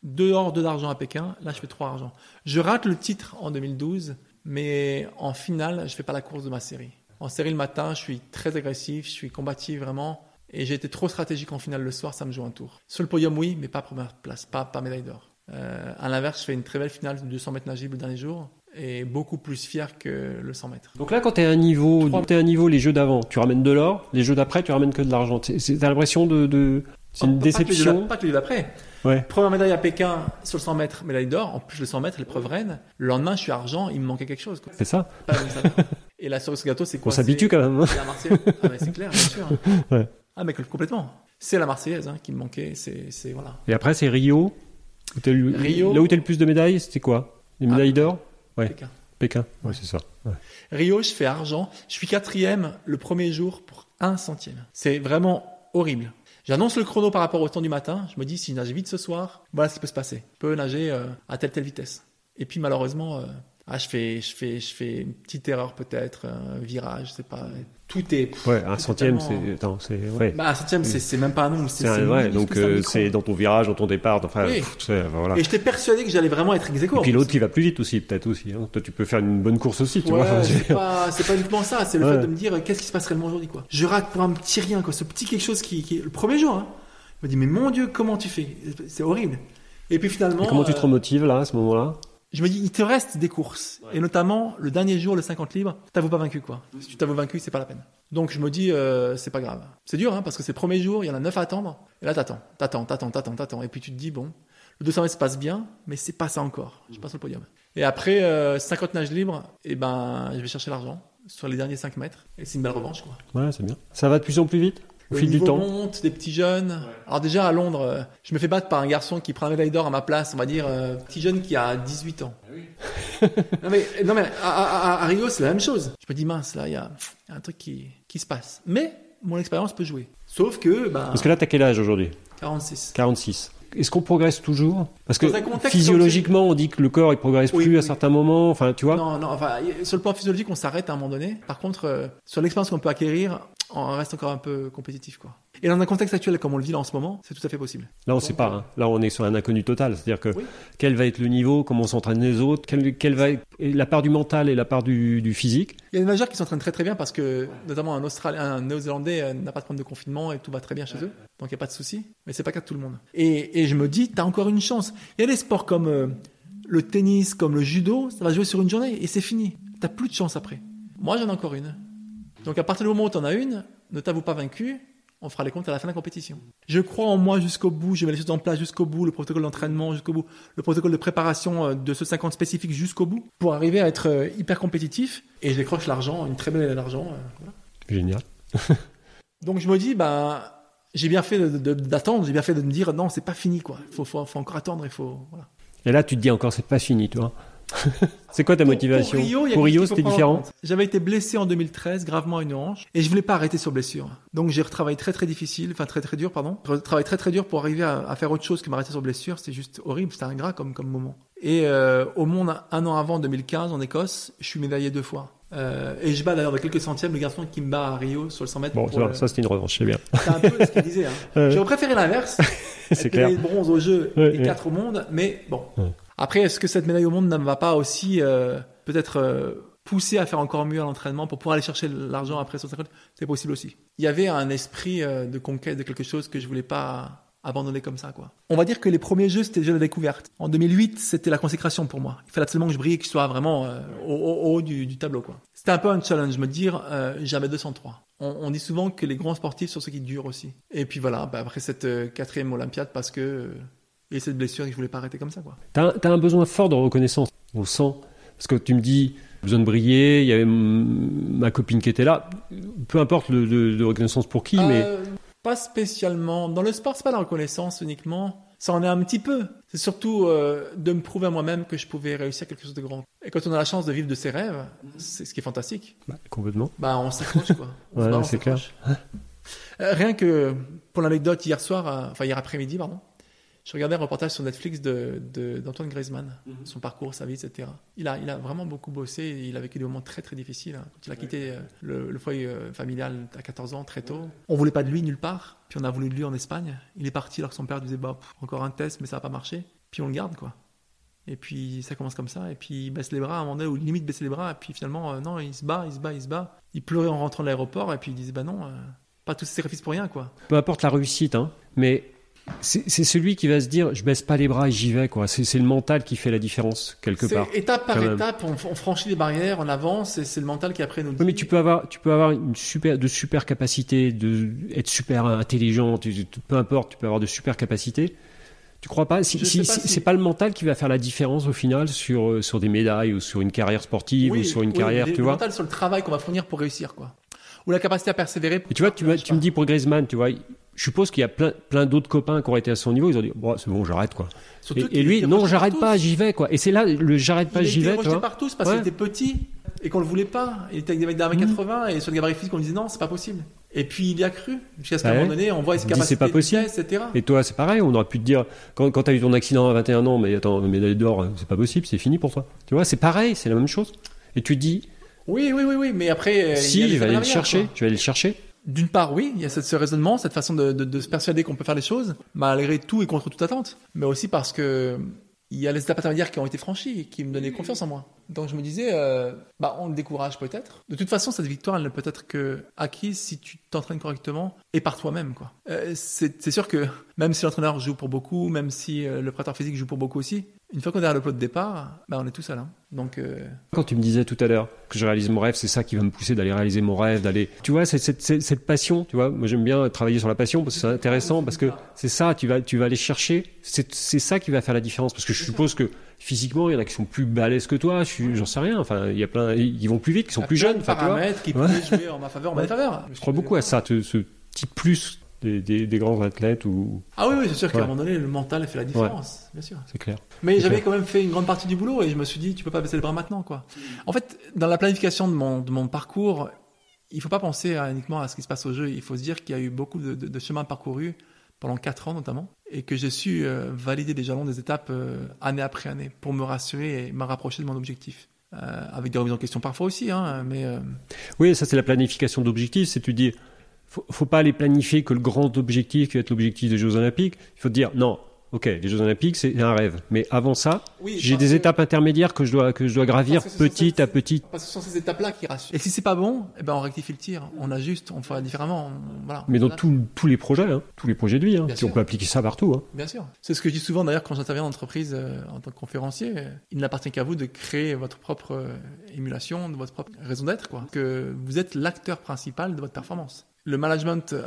Speaker 2: Deux or, deux d'argent à Pékin. Là, je fais trois argent. Je rate le titre en 2012, mais en finale, je fais pas la course de ma série. En série le matin, je suis très agressif, je suis combatif vraiment, et j'ai été trop stratégique en finale le soir, ça me joue un tour. Sur le podium, oui, mais pas première place, pas, pas médaille d'or. Euh, à l'inverse, je fais une très belle finale de 200 mètres nagibles le dernier jour, et beaucoup plus fier que le 100 mètres.
Speaker 4: Donc là, quand tu es à un niveau, t'es à un niveau, les jeux d'avant, tu ramènes de l'or, les jeux d'après, tu ramènes que de l'argent. C'est- c'est- T'as l'impression de. de... C'est une
Speaker 2: Pas- que
Speaker 4: déception.
Speaker 2: Pas que les jeux d'après.
Speaker 4: Ouais.
Speaker 2: Première médaille à Pékin sur le 100 mètres, médaille d'or. En plus, le 100 mètres, l'épreuve reine. Le lendemain, je suis argent, il me manquait quelque chose.
Speaker 4: C'est ça.
Speaker 2: Pas. Et la cerise gâteau, c'est
Speaker 4: On
Speaker 2: quoi
Speaker 4: s'habitue
Speaker 2: C'est-
Speaker 4: quand même. hein.
Speaker 2: C'est la Marseillaise. Ah, c'est clair, bien sûr.
Speaker 4: Ouais.
Speaker 2: Ah, mais complètement. C'est la Marseillaise hein, qui me manquait. C'est, c'est voilà.
Speaker 4: Et après, c'est Rio. où
Speaker 2: Rio.
Speaker 4: Là où t'as le plus de médailles, c'était quoi? Les
Speaker 2: Ah.
Speaker 4: médailles d'or? Ouais.
Speaker 2: Pékin.
Speaker 4: Pékin. Ouais, c'est ça. Ouais.
Speaker 2: Rio, je fais argent. Je suis quatrième le premier jour pour un centième. C'est vraiment horrible. J'annonce le chrono par rapport au temps du matin. Je me dis, si je nage vite ce soir, voilà ce qui peut se passer. Je peux nager euh, à telle telle vitesse. Et puis malheureusement, euh, ah, je fais, je fais, je fais une petite erreur peut-être, un virage, sais pas. Tout est.
Speaker 4: Ouais, un
Speaker 2: C'est
Speaker 4: centième, c'est. Attends, c'est. Ouais.
Speaker 2: Bah, un centième, c'est, c'est même pas un nombre. C'est,
Speaker 4: C'est un-
Speaker 2: c'est
Speaker 4: ouais, donc
Speaker 2: c'est
Speaker 4: euh, c'est dans ton virage, dans ton départ, enfin,
Speaker 2: Oui.
Speaker 4: pff, voilà.
Speaker 2: Et j'étais persuadé que j'allais vraiment être ex aequo,
Speaker 4: Et puis l'autre qui va plus vite aussi, peut-être aussi. hein. Toi, tu peux faire une bonne course aussi, tu
Speaker 2: Ouais,
Speaker 4: vois.
Speaker 2: c'est pas, c'est pas uniquement ça, c'est le
Speaker 4: Ouais.
Speaker 2: fait de me dire qu'est-ce qui se passe réellement aujourd'hui quoi. Je rate pour un petit rien quoi, ce petit quelque chose qui, qui le premier jour. Hein, je me dis mais mon Dieu comment tu fais? C'est horrible. Et puis finalement,
Speaker 4: Et comment tu te
Speaker 2: euh,
Speaker 4: remotives là, à ce moment-là?
Speaker 2: Je me dis il te reste des courses et notamment le dernier jour le 50 libres, t'avoues pas vaincu quoi. Si tu t'avoues vaincu c'est pas la peine. Donc je me dis euh, c'est pas grave. C'est dur hein, parce que c'est le premier jour, il y en a neuf à attendre et là t'attends, t'attends, t'attends, t'attends, t'attends et puis tu te dis bon le 200 mètres se passe bien mais c'est pas ça encore. Je passe au podium. Et après euh, 50 nages libres, et ben, je vais chercher l'argent sur les derniers 5 mètres. Et c'est une belle revanche, quoi.
Speaker 4: Ouais, c'est bien. Ça va de plus en plus vite? Au fil du temps.
Speaker 2: monte, des petits jeunes. Alors déjà à Londres, euh, je me fais battre par un garçon qui prend un médaille d'or à ma place, on va dire euh, petit jeune qui a 18 ans. non mais non mais à, à- à- à Rio c'est la même chose. Je me dis mince là il y a il y a un truc qui qui se passe. Mais mon expérience peut jouer. Sauf que ben
Speaker 4: Parce que là, t'as quel âge aujourd'hui?
Speaker 2: 46.
Speaker 4: 46. Est-ce qu'on progresse toujours? Parce que physiologiquement, on dit que le corps il progresse
Speaker 2: Oui,
Speaker 4: plus à
Speaker 2: oui.
Speaker 4: certains moments. Enfin, tu vois?
Speaker 2: Non non enfin sur le plan physiologique on s'arrête à un moment donné. Par contre euh, sur l'expérience qu'on peut acquérir, on reste encore un peu compétitif quoi. Et dans un contexte actuel comme on le vit là en ce moment, c'est tout à fait possible.
Speaker 4: Là, on sait pas. hein. Là, on est sur un inconnu total. C'est-à-dire que
Speaker 2: Oui.
Speaker 4: quel va être le niveau, comment s'entraînent les autres, quelle, quelle va être la part du mental et la part du, du physique.
Speaker 2: Il y a des nageurs qui s'entraînent très très bien parce que notamment un Australien, un Néo-Zélandais euh, n'a pas de problème de confinement et tout va très bien chez eux, donc il n'y a pas de souci. Mais c'est pas le cas de tout le monde. Et, et je me dis, t'as encore une chance. Il y a des sports comme euh, le tennis, comme le judo, ça va jouer sur une journée et c'est fini. T'as plus de chance après. Moi j'en ai encore une. Donc à partir du moment où t'en as une, ne t'avoue pas vaincu. On fera les comptes à la fin de la compétition. Je crois en moi jusqu'au bout, je mets les choses en place jusqu'au bout, le protocole d'entraînement jusqu'au bout, le protocole de préparation euh, de ce 50 spécifique jusqu'au bout, pour arriver à être euh, hyper compétitif. Et je décroche l'argent, une très belle médaille d'argent. euh, voilà.
Speaker 4: Génial.
Speaker 2: Donc je me dis, ben, j'ai bien fait d'attendre, j'ai bien fait de me dire, non, c'est pas fini, quoi. Il faut, faut, faut encore attendre, il faut. Voilà.
Speaker 4: Et là, tu te dis encore, c'est pas fini, tu vois. c'est quoi ta motivation
Speaker 2: Pour Rio,
Speaker 4: Pour c'était différent.
Speaker 2: J'avais été blessé en 2013, gravement à une hanche, et je voulais pas arrêter sur blessure. Donc j'ai retravaillé très très difficile, enfin très très dur, pardon. Je retravaille très très dur pour arriver à, à faire autre chose que m'arrêter sur blessure. C'était juste horrible, c'était ingrat comme, comme moment. Et euh, au monde, un an avant, 2015, en Écosse, je suis médaillé deux fois. Euh, et je bats d'ailleurs de quelques centièmes le garçon qui me bat à Rio sur le 100 mètres.
Speaker 4: Bon,
Speaker 2: pour
Speaker 4: ça,
Speaker 2: le-
Speaker 4: ça, c'était une revanche, c'est bien.
Speaker 2: C'est un peu ce qu'il disait. Hein.
Speaker 4: Ouais.
Speaker 2: J'aurais préféré l'inverse.
Speaker 4: c'est clair.
Speaker 2: médaillé de bronze au jeu
Speaker 4: Ouais,
Speaker 2: et
Speaker 4: ouais.
Speaker 2: 4 au monde, mais bon.
Speaker 4: Ouais.
Speaker 2: Après, est-ce que cette médaille au monde ne va pas aussi euh, peut-être euh, pousser à faire encore mieux à l'entraînement pour pouvoir aller chercher l'argent après 150 C'est possible aussi. Il y avait un esprit euh, de conquête de quelque chose que je voulais pas abandonner comme ça quoi. On va dire que les premiers jeux c'était déjà la découverte. En 2008, c'était la consécration pour moi. Il fallait absolument que je brille, que je sois vraiment au, au- au haut du, tableau quoi. C'était un peu un challenge, me dire jamais 203. On, dit souvent que les grands sportifs sont ceux qui durent aussi. Et puis voilà, bah, après cette quatrième Olympiade, parce que a cette blessure et je voulais pas arrêter comme ça quoi.
Speaker 4: T'as un- t'as un besoin fort de reconnaissance. On sent. Parce que tu me dis, besoin de briller, il y avait ma copine qui était là. Peu importe le, de, de reconnaissance pour qui, mais
Speaker 2: Euh, Pas spécialement. Dans le sport, c'est pas la reconnaissance uniquement. Ça en est un petit peu. C'est surtout euh, de me prouver à moi-même que je pouvais réussir quelque chose de grand. Et quand on a la chance de vivre de ses rêves, c'est ce qui est fantastique.
Speaker 4: bah, complètement.
Speaker 2: Bah, on s'accroche quoi.
Speaker 4: Ouais, c'est clair.
Speaker 2: Euh, rien que pour l'anecdote, hier soir, euh, enfin hier après-midi, pardon, je regardais un reportage sur Netflix de, de- d'Antoine Griezmann, son parcours, sa vie, etc. Il a, il a vraiment beaucoup bossé, et il a vécu des moments très très difficiles. hein. Quand il a quitté euh, le, le foyer euh, familial à 14 ans, très tôt, on voulait pas de lui nulle part, puis on a voulu de lui en Espagne. Il est parti alors que son père disait, bah, pff, encore un test, mais ça va pas marcher. Puis on le garde, quoi. Et puis ça commence comme ça, et puis il baisse les bras à un moment donné, ou limite baisser les bras, et puis finalement, euh, non, il se bat, il se bat, il se bat. Il pleurait en rentrant de l'aéroport, et puis il disait, bah non, euh, pas tous ces sacrifices pour rien, quoi.
Speaker 4: Peu importe la réussite, hein, mais c'est celui qui va se dire, je baisse pas les bras et j'y vais, quoi. C'est le mental qui fait la différence, quelque part.
Speaker 2: étape par étape, on, on franchit les barrières, on avance, et c'est le mental qui après nous dit.
Speaker 4: Oui, mais tu peux avoir, tu peux avoir une super, de super capacités, de être super intelligent, tu- peu importe, tu peux avoir de super capacités. Tu crois pas? Si, si- si- c'est pas le mental qui va faire la différence au final sur euh, sur des médailles ou sur une carrière sportive
Speaker 2: Oui,
Speaker 4: ou sur une
Speaker 2: oui,
Speaker 4: carrière,
Speaker 2: le-
Speaker 4: tu
Speaker 2: le
Speaker 4: vois?
Speaker 2: mental sur le travail qu'on va fournir pour réussir, quoi. Ou la capacité à persévérer.
Speaker 4: Et tu vois, tu, tu me dis pour Griezmann, tu vois, je suppose qu'il y a plein plein d'autres copains qui auraient été à son niveau, ils ont dit bon, c'est bon, j'arrête quoi.
Speaker 2: Surtout
Speaker 4: Et, lui, non, j'arrête pas, j'y vais quoi. Et c'est là le j'arrête pas,
Speaker 2: Il
Speaker 4: j'y vais, tu
Speaker 2: rejeté par tous parce
Speaker 4: Ouais.
Speaker 2: qu'il était petit et qu'on le voulait pas. Il était avec des mecs d'un
Speaker 4: Mhm.
Speaker 2: 80 et sur le gabarit physique, on disait non, c'est pas possible. Et puis il y a cru. Jusqu'à ce qu'à
Speaker 4: Ouais.
Speaker 2: un moment donné, on voit ses
Speaker 4: Il
Speaker 2: capacités,
Speaker 4: c'est pas possible.
Speaker 2: vitesse, etc.
Speaker 4: Et toi, c'est pareil, on aurait pu te dire, quand, quand tu as eu ton accident à 21 ans, mais attends, médaille d'or, c'est pas possible, c'est fini pour toi. Tu vois, c'est pareil, c'est la même chose. Et tu dis,
Speaker 2: Oui, oui, oui, oui. Mais après, euh, il
Speaker 4: si, je vais aller le chercher, tu vas aller le chercher.
Speaker 2: D'une part, oui, il y a ce raisonnement, cette façon de, se persuader qu'on peut faire les choses, malgré tout et contre toute attente. Mais aussi parce que il y a les étapes intermédiaires qui ont été franchies et qui me donnaient confiance en moi. Donc je me disais, euh, bah on le décourage peut-être. De toute façon, cette victoire, elle ne peut être que acquise si tu t'entraînes correctement et par toi-même. Euh, c'est c'est sûr que même si l'entraîneur joue pour beaucoup, même si euh, le préparateur physique joue pour beaucoup aussi, Une fois qu'on est à le plot de départ, bah, on est tout seul. Hein. Donc, euh,
Speaker 4: Quand tu me disais tout à l'heure que je réalise mon rêve, c'est ça qui va me pousser d'aller réaliser mon rêve, d'aller. Tu vois, cette, cette, cette, passion, tu vois, moi j'aime bien travailler sur la passion parce que c'est intéressant, parce que c'est ça, tu vas, tu vas aller chercher, c'est ça qui va faire la différence. Parce que je suppose que physiquement, il y en a qui sont plus balèzes que toi, j'en sais rien, enfin, il y a plein, ils vont plus vite, qui sont
Speaker 2: il y a
Speaker 4: plus
Speaker 2: plein
Speaker 4: jeunes,
Speaker 2: de paramètres qui peuvent jouer en ma faveur, en ma défaveur.
Speaker 4: Je crois beaucoup à ça, ce petit plus des, des, des grands athlètes, ou
Speaker 2: Ah oui, oui, c'est sûr qu'à un moment donné, le mental fait la différence, bien sûr.
Speaker 4: c'est clair.
Speaker 2: Mais j'avais quand même fait une grande partie du boulot et je me suis dit, tu peux pas baisser les bras maintenant, quoi. En fait, dans la planification de mon, de mon parcours, il faut pas penser à- uniquement à ce qui se passe au jeu. Il faut se dire qu'il y a eu beaucoup de, de, de chemins parcourus pendant quatre ans notamment et que j'ai su euh, valider des jalons, des étapes euh, année après année pour me rassurer et me rapprocher de mon objectif. Euh, avec des remises en question parfois aussi, hein, mais
Speaker 4: Oui, ça c'est la planification d'objectifs, c'est tu dis, faut, faut pas aller planifier que le grand objectif qui va être l'objectif des Jeux Olympiques. Il faut dire, non, ok, les Jeux Olympiques c'est un rêve, mais avant ça,
Speaker 2: oui,
Speaker 4: j'ai des étapes intermédiaires que je dois que je dois gravir petit
Speaker 2: ces-
Speaker 4: à petit.
Speaker 2: Parce que ce sont ces étapes-là qui rassurent. Et si c'est pas bon, eh ben on rectifie le tir, on ajuste, on fera différemment. on- voilà.
Speaker 4: Mais dans
Speaker 2: Voilà.
Speaker 4: tous tous les projets, hein, tous les projets de vie, hein, si on peut appliquer ça partout. Hein.
Speaker 2: Bien sûr. C'est ce que je dis souvent d'ailleurs quand j'interviens en entreprise euh, en tant que conférencier. euh, Il n'appartient qu'à vous de créer votre propre euh, émulation, de votre propre raison d'être, quoi. Que vous êtes l'acteur principal de votre performance. Le management euh,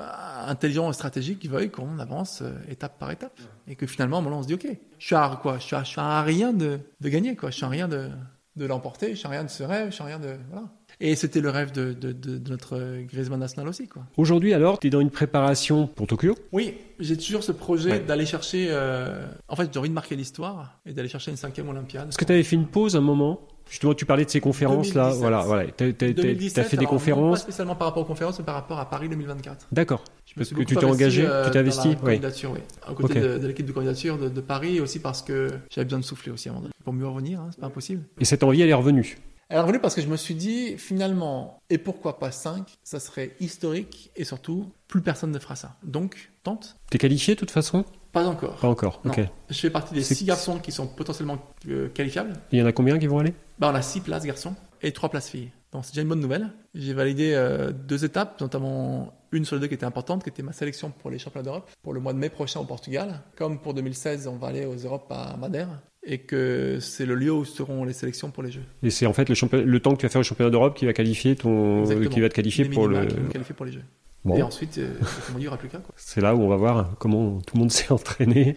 Speaker 2: intelligent et stratégique veut qu'on avance euh, étape par étape. Et que finalement, à un moment, on se dit, OK, je suis à quoi je suis à, je suis à rien de, de gagner, quoi. Je suis à rien de, de l'emporter, je suis à rien de ce rêve, je suis à rien de. Voilà. Et c'était le rêve de, de, de, de notre Griezmann national aussi, quoi.
Speaker 4: Aujourd'hui alors, tu es dans une préparation pour Tokyo?
Speaker 2: Oui, j'ai toujours ce projet
Speaker 4: Ouais.
Speaker 2: d'aller chercher. euh, En fait, j'ai envie de marquer l'histoire et d'aller chercher une cinquième Olympiade.
Speaker 4: Est-ce que tu avais fait une pause un moment Justement, tu parlais de ces conférences là.
Speaker 2: 2017.
Speaker 4: Voilà, voilà. T'as t'as- t'as-
Speaker 2: 2017,
Speaker 4: t'as fait des
Speaker 2: non, Pas
Speaker 4: conférences.
Speaker 2: spécialement par rapport aux conférences, mais par rapport à Paris 2024.
Speaker 4: D'accord.
Speaker 2: Je
Speaker 4: Parce que tu t'es engagé,
Speaker 2: euh,
Speaker 4: tu t'es
Speaker 2: dans
Speaker 4: investi,
Speaker 2: la
Speaker 4: oui.
Speaker 2: candidature, oui. À côté de, de l'équipe de candidature de, de Paris, et aussi parce que j'avais besoin de souffler aussi à un moment donné. Pour mieux revenir, hein, c'est pas impossible.
Speaker 4: Et cette envie, elle est revenue.
Speaker 2: Elle est revenue parce que je me suis dit, finalement, et pourquoi pas 5 Ça serait historique et surtout, plus personne ne fera ça. Donc, tente
Speaker 4: T'es qualifié de toute façon?
Speaker 2: Pas encore.
Speaker 4: Pas encore.
Speaker 2: Non.
Speaker 4: Ok.
Speaker 2: Je fais partie des
Speaker 4: C'est-
Speaker 2: 6 garçons qui sont potentiellement euh, qualifiables.
Speaker 4: Il y en a combien qui vont aller?
Speaker 2: Bah, on a 6 places garçons et 3 places filles. Donc c'est déjà une bonne nouvelle. J'ai validé euh, deux étapes, notamment une sur les deux qui était importante, qui était ma sélection pour les championnats d'Europe, pour le mois de mai prochain au Portugal. Comme pour 2016, on va aller aux Europes à Madère. Et que c'est le lieu où seront les sélections pour les Jeux.
Speaker 4: Et c'est en fait le, temps que tu vas faire au championnat d'Europe qui va qualifier ton,
Speaker 2: Exactement.
Speaker 4: qui va te qualifier pour le.
Speaker 2: qui me qualifier pour les Jeux.
Speaker 4: Bon,
Speaker 2: Et ensuite, euh, comme on dit, il n'y aura plus qu'un.
Speaker 4: c'est là où on va voir comment tout le monde s'est entraîné.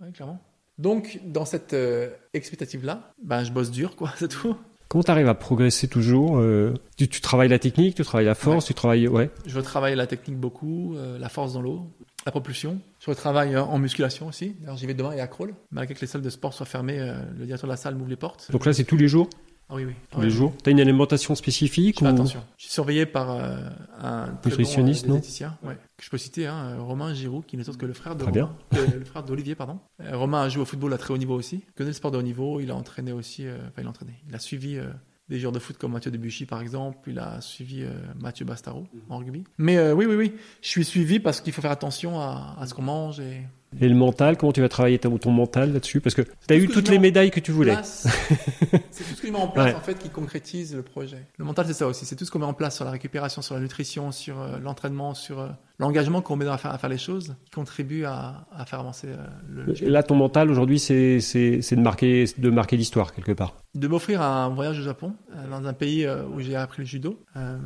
Speaker 2: Ouais, clairement. Donc, dans cette euh, expectative-là, ben, je bosse dur, quoi, c'est tout.
Speaker 4: Comment t'arrives à progresser toujours euh, tu, tu travailles la technique, tu travailles la force, tu travailles ouais.
Speaker 2: Je retravaille la technique beaucoup, euh, la force dans l'eau, la propulsion. Je retravaille euh, en musculation aussi. J'y vais demain et à crawl. Malgré que les salles de sport soient fermées, le directeur de la salle m'ouvre les portes.
Speaker 4: Donc là c'est tous les jours,
Speaker 2: Ah oui, oui.
Speaker 4: tous
Speaker 2: Ouais,
Speaker 4: les jours. T'as une alimentation spécifique
Speaker 2: Je
Speaker 4: ou
Speaker 2: attention. Je suis surveillé par euh, un
Speaker 4: Nutritionniste,
Speaker 2: bon, euh,
Speaker 4: non
Speaker 2: ouais, que je peux citer, hein, Romain Giroud, qui n'est autre que le frère de
Speaker 4: bien.
Speaker 2: Romain, euh, le frère d'Olivier, pardon. Euh, Romain a joué au football à très haut niveau aussi. Il connaît le sport de haut niveau. Il a entraîné aussi, enfin il a entraîné. Il a suivi des joueurs de foot comme Mathieu Debuchy par exemple. Il a suivi euh, Mathieu Bastaro en rugby. Mais euh, oui, oui, oui, je suis suivi parce qu'il faut faire attention à, à ce qu'on mange et
Speaker 4: et le mental Comment tu vas travailler ton, ton mental là-dessus? Parce que t'as
Speaker 2: tout
Speaker 4: eu toutes les médailles que tu voulais.
Speaker 2: c'est tout ce que je mets en place
Speaker 4: Ouais.
Speaker 2: en fait qui concrétise le projet. Le mental c'est ça aussi, c'est tout ce qu'on met en place sur la récupération, sur la nutrition, sur euh, l'entraînement, sur euh, l'engagement qu'on met dans à faire, à faire les choses, qui contribue à, à faire avancer euh, le, le-
Speaker 4: Là ton mental aujourd'hui c'est de marquer de marquer l'histoire quelque part.
Speaker 2: De m'offrir un voyage au Japon, dans un pays où j'ai appris le judo.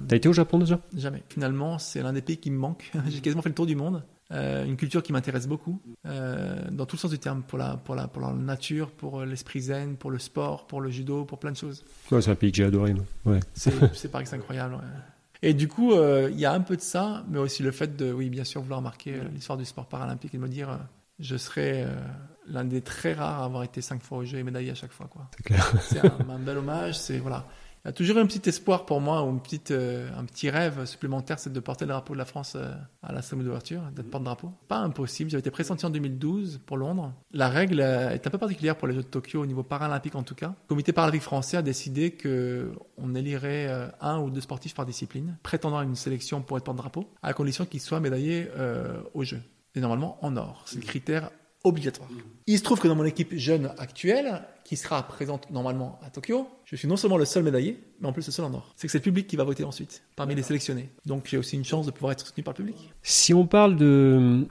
Speaker 4: T'as été au Japon déjà?
Speaker 2: Jamais. Finalement, c'est l'un des pays qui me manque. J'ai quasiment fait le tour du monde. Euh, une culture qui m'intéresse beaucoup, euh, dans tout le sens du terme, pour la, pour la, pour la nature, pour euh, l'esprit zen, pour le sport, pour le judo, pour plein de choses.
Speaker 4: Ouais, c'est un pays que j'ai adoré. Ouais.
Speaker 2: C'est c'est pareil c'est incroyable. ouais. Et du coup, euh, il y a un peu de ça, mais aussi le fait de, oui, bien sûr, vouloir marquer l'histoire du sport paralympique et de me dire, je serai l'un des très rares à avoir été cinq fois aux Jeux et médaillé à chaque fois. quoi.
Speaker 4: C'est clair.
Speaker 2: C'est un, un bel hommage. C'est voilà. A toujours un petit espoir pour moi ou une petite, euh, un petit rêve supplémentaire, c'est de porter le drapeau de la France euh, à la cérémonie d'ouverture, d'être porte-drapeau. Pas impossible. J'avais été pressenti en 2012 pour Londres. La règle euh, est un peu particulière pour les Jeux de Tokyo au niveau paralympique en tout cas. Le Comité paralympique français a décidé que on élirait un ou deux sportifs par discipline, prétendant à une sélection pour être porte-drapeau, à condition qu'ils soient médaillés euh, aux Jeux. Et normalement en or. C'est le critère obligatoire. Il se trouve que dans mon équipe jeune actuelle, qui sera présente normalement à Tokyo, je suis non seulement le seul médaillé, mais en plus le seul en or. C'est que c'est le public qui va voter ensuite, parmi les sélectionnés. Donc j'ai aussi une chance de pouvoir être soutenu par le public.
Speaker 4: Si on parle de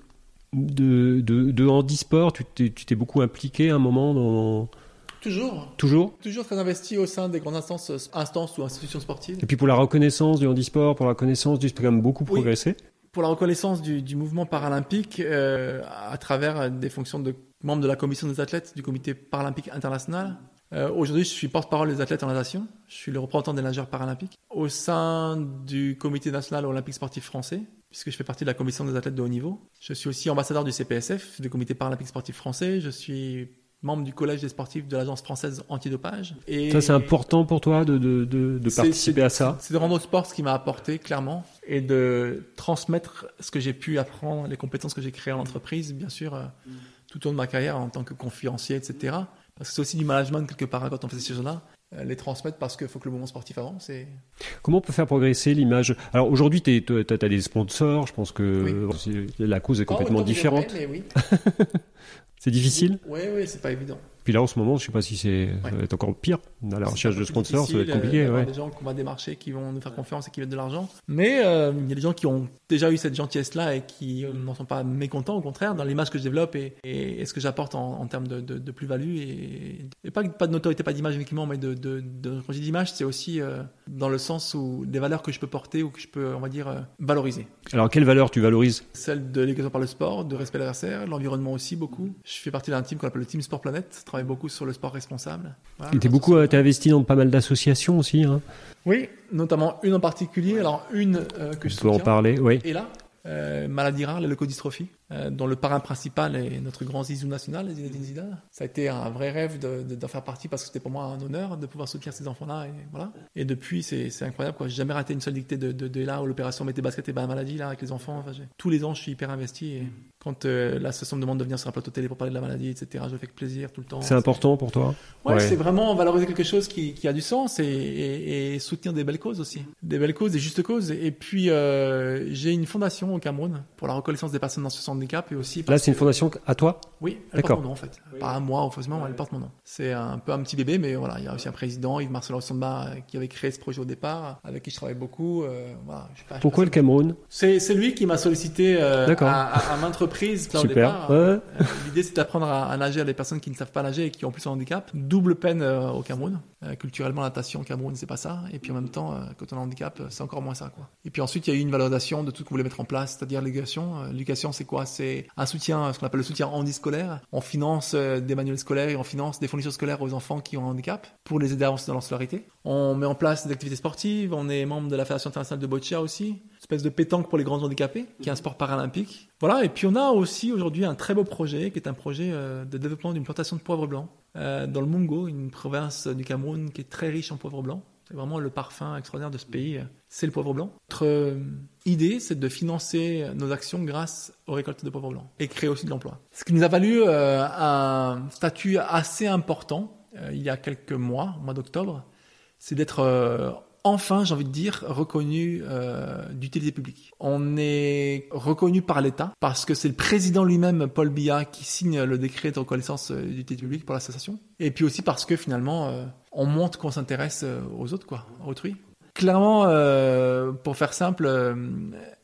Speaker 4: de, de, de handisport Tu t'es beaucoup impliqué à un moment dans...
Speaker 2: Toujours.
Speaker 4: Toujours?
Speaker 2: Toujours très investi au sein des grandes instances, instances ou institutions sportives.
Speaker 4: Et puis pour la reconnaissance du handisport, pour la reconnaissance du... As quand même beaucoup
Speaker 2: Oui. Pour la reconnaissance du, du mouvement paralympique euh, à travers des fonctions de membre de la commission des athlètes du comité paralympique international. Euh, Aujourd'hui, je suis porte-parole des athlètes en natation. Je suis le représentant des nageurs paralympiques au sein du comité national olympique sportif français, puisque je fais partie de la commission des athlètes de haut niveau. Je suis aussi ambassadeur du CPSF, du comité paralympique sportif français. Je suis membre du collège des sportifs de l'agence française antidopage. Et
Speaker 4: Ça, c'est important pour toi de, de, de, de
Speaker 2: c'est-
Speaker 4: participer à ça?
Speaker 2: C'est de rendre au sport ce qui m'a apporté, clairement, et de transmettre ce que j'ai pu apprendre, les compétences que j'ai créées en entreprise, bien sûr, euh, tout au long de ma carrière en tant que conférencier, etc. Parce que c'est aussi du management, quelque part, quand on fait ces choses-là. euh, Les transmettre parce qu'il faut que le mouvement sportif avance. Et...
Speaker 4: Comment on peut faire progresser l'image? Alors aujourd'hui, tu as, des sponsors, je pense que la cause est complètement
Speaker 2: Pas autant que
Speaker 4: différente.
Speaker 2: oui,
Speaker 4: C'est difficile?
Speaker 2: Oui, oui c'est pas évident.
Speaker 4: Puis là, en ce moment, je sais pas si c'est ça va être encore pire. À la recherche de sponsors, ça va être compliqué.
Speaker 2: euh, d'avoir
Speaker 4: ouais.
Speaker 2: des gens qu'on va démarcher, qui vont nous faire confiance et qui veulent de l'argent. Mais euh, il y a des gens qui ont déjà eu cette gentillesse-là et qui n'en sont pas mécontents, au contraire, dans l'image que je développe et, et, et ce que j'apporte en, en termes de, de, de plus-value. Et, et pas, pas de notoriété, pas d'image uniquement, mais de, de, quand je dis d'image, c'est aussi euh, dans le sens où des valeurs que je peux porter ou que je peux, on va dire, euh, valoriser.
Speaker 4: Alors, quelle valeur tu valorises?
Speaker 2: Celle de l'éducation par le sport, de respect de l'adversaire, l'environnement aussi beaucoup. Je fais partie d'un team qu'on appelle le Team Sport Planète, travaille beaucoup sur le sport responsable. Voilà,
Speaker 4: Tu es beaucoup, euh, investi dans pas mal d'associations aussi. Hein.
Speaker 2: Oui, notamment une en particulier. Alors une euh, que je
Speaker 4: On peut en parler. Oui.
Speaker 2: est là. Euh, maladie rare, la leucodystrophie, euh, dont le parrain principal est notre grand zizou national, Zinedine Zidane. Ça a été un vrai rêve de- de- d'en faire partie parce que c'était pour moi un honneur de pouvoir soutenir ces enfants-là. Et, voilà. et depuis, c'est incroyable. J'ai jamais raté une seule dictée de, de, de là où l'opération Mettez basket et ben maladie là avec les enfants. Enfin, tous les ans, je suis hyper investi. Et quand euh, l'association me demande de venir sur un plateau télé pour parler de la maladie, etc., je le fais avec plaisir tout le temps.
Speaker 4: C'est important pour toi?
Speaker 2: Ouais,
Speaker 4: Ouais.
Speaker 2: c'est vraiment valoriser quelque chose qui, qui a du sens et, et- et soutenir des belles causes aussi. Des belles causes, des justes causes. Et puis, euh, j'ai une fondation au Cameroun pour la reconnaissance des personnes en situation de handicap et aussi.
Speaker 4: Là, c'est une
Speaker 2: que-
Speaker 4: fondation à toi?
Speaker 2: Oui, elle
Speaker 4: D'accord.
Speaker 2: porte mon nom en fait. Pas à moi, forcément, elle porte mon nom. C'est un peu un petit bébé, mais voilà, il y a aussi un président, Yves Marcel Ossamba, euh, qui avait créé ce projet au départ, avec qui je travaille beaucoup. euh, voilà, je sais pas, je
Speaker 4: Pourquoi le Cameroun?
Speaker 2: C'est, c'est lui qui m'a sollicité euh,
Speaker 4: D'accord.
Speaker 2: à, à, à maintes reprises
Speaker 4: Super.
Speaker 2: départ.
Speaker 4: Ouais.
Speaker 2: Euh, L'idée, c'est d'apprendre à, à nager à des personnes qui ne savent pas nager et qui ont plus un handicap. Double peine euh, au Cameroun. Euh, culturellement, la natation au Cameroun, c'est pas ça. Et puis en même temps, euh, quand on a un handicap, c'est encore moins ça. Quoi. Et puis ensuite, il y a eu une valorisation de tout ce qu'on voulait mettre en place, c'est-à-dire l'éducation. L'éducation, c'est quoi? C'est un soutien, ce qu'on appelle le soutien handiscolaire. On finance euh, des manuels scolaires et on finance des fournitures scolaires aux enfants qui ont un handicap pour les aider à avancer dans leur scolarité. On met en place des activités sportives. On est membre de la Fédération internationale de boccia aussi. Espèce de pétanque pour les grands handicapés, qui est un sport paralympique. Voilà, et puis on a aussi aujourd'hui un très beau projet, qui est un projet euh, de développement d'une plantation de poivre blanc euh, dans le Mungo, une province du Cameroun qui est très riche en poivre blanc. C'est vraiment le parfum extraordinaire de ce pays, c'est le poivre blanc. Notre euh, idée, c'est de financer nos actions grâce aux récoltes de poivre blanc et créer aussi de l'emploi. Ce qui nous a valu euh, un statut assez important euh, il y a quelques mois, au mois d'octobre, c'est d'être enfin, j'ai envie de dire, reconnu euh, d'utilité publique. On est reconnu par l'État parce que c'est le président lui-même, Paul Biya, qui signe le décret de reconnaissance euh, d'utilité publique pour l'association. Et puis aussi parce que finalement, euh, on montre qu'on s'intéresse aux autres, quoi, à autrui. Clairement, pour faire simple,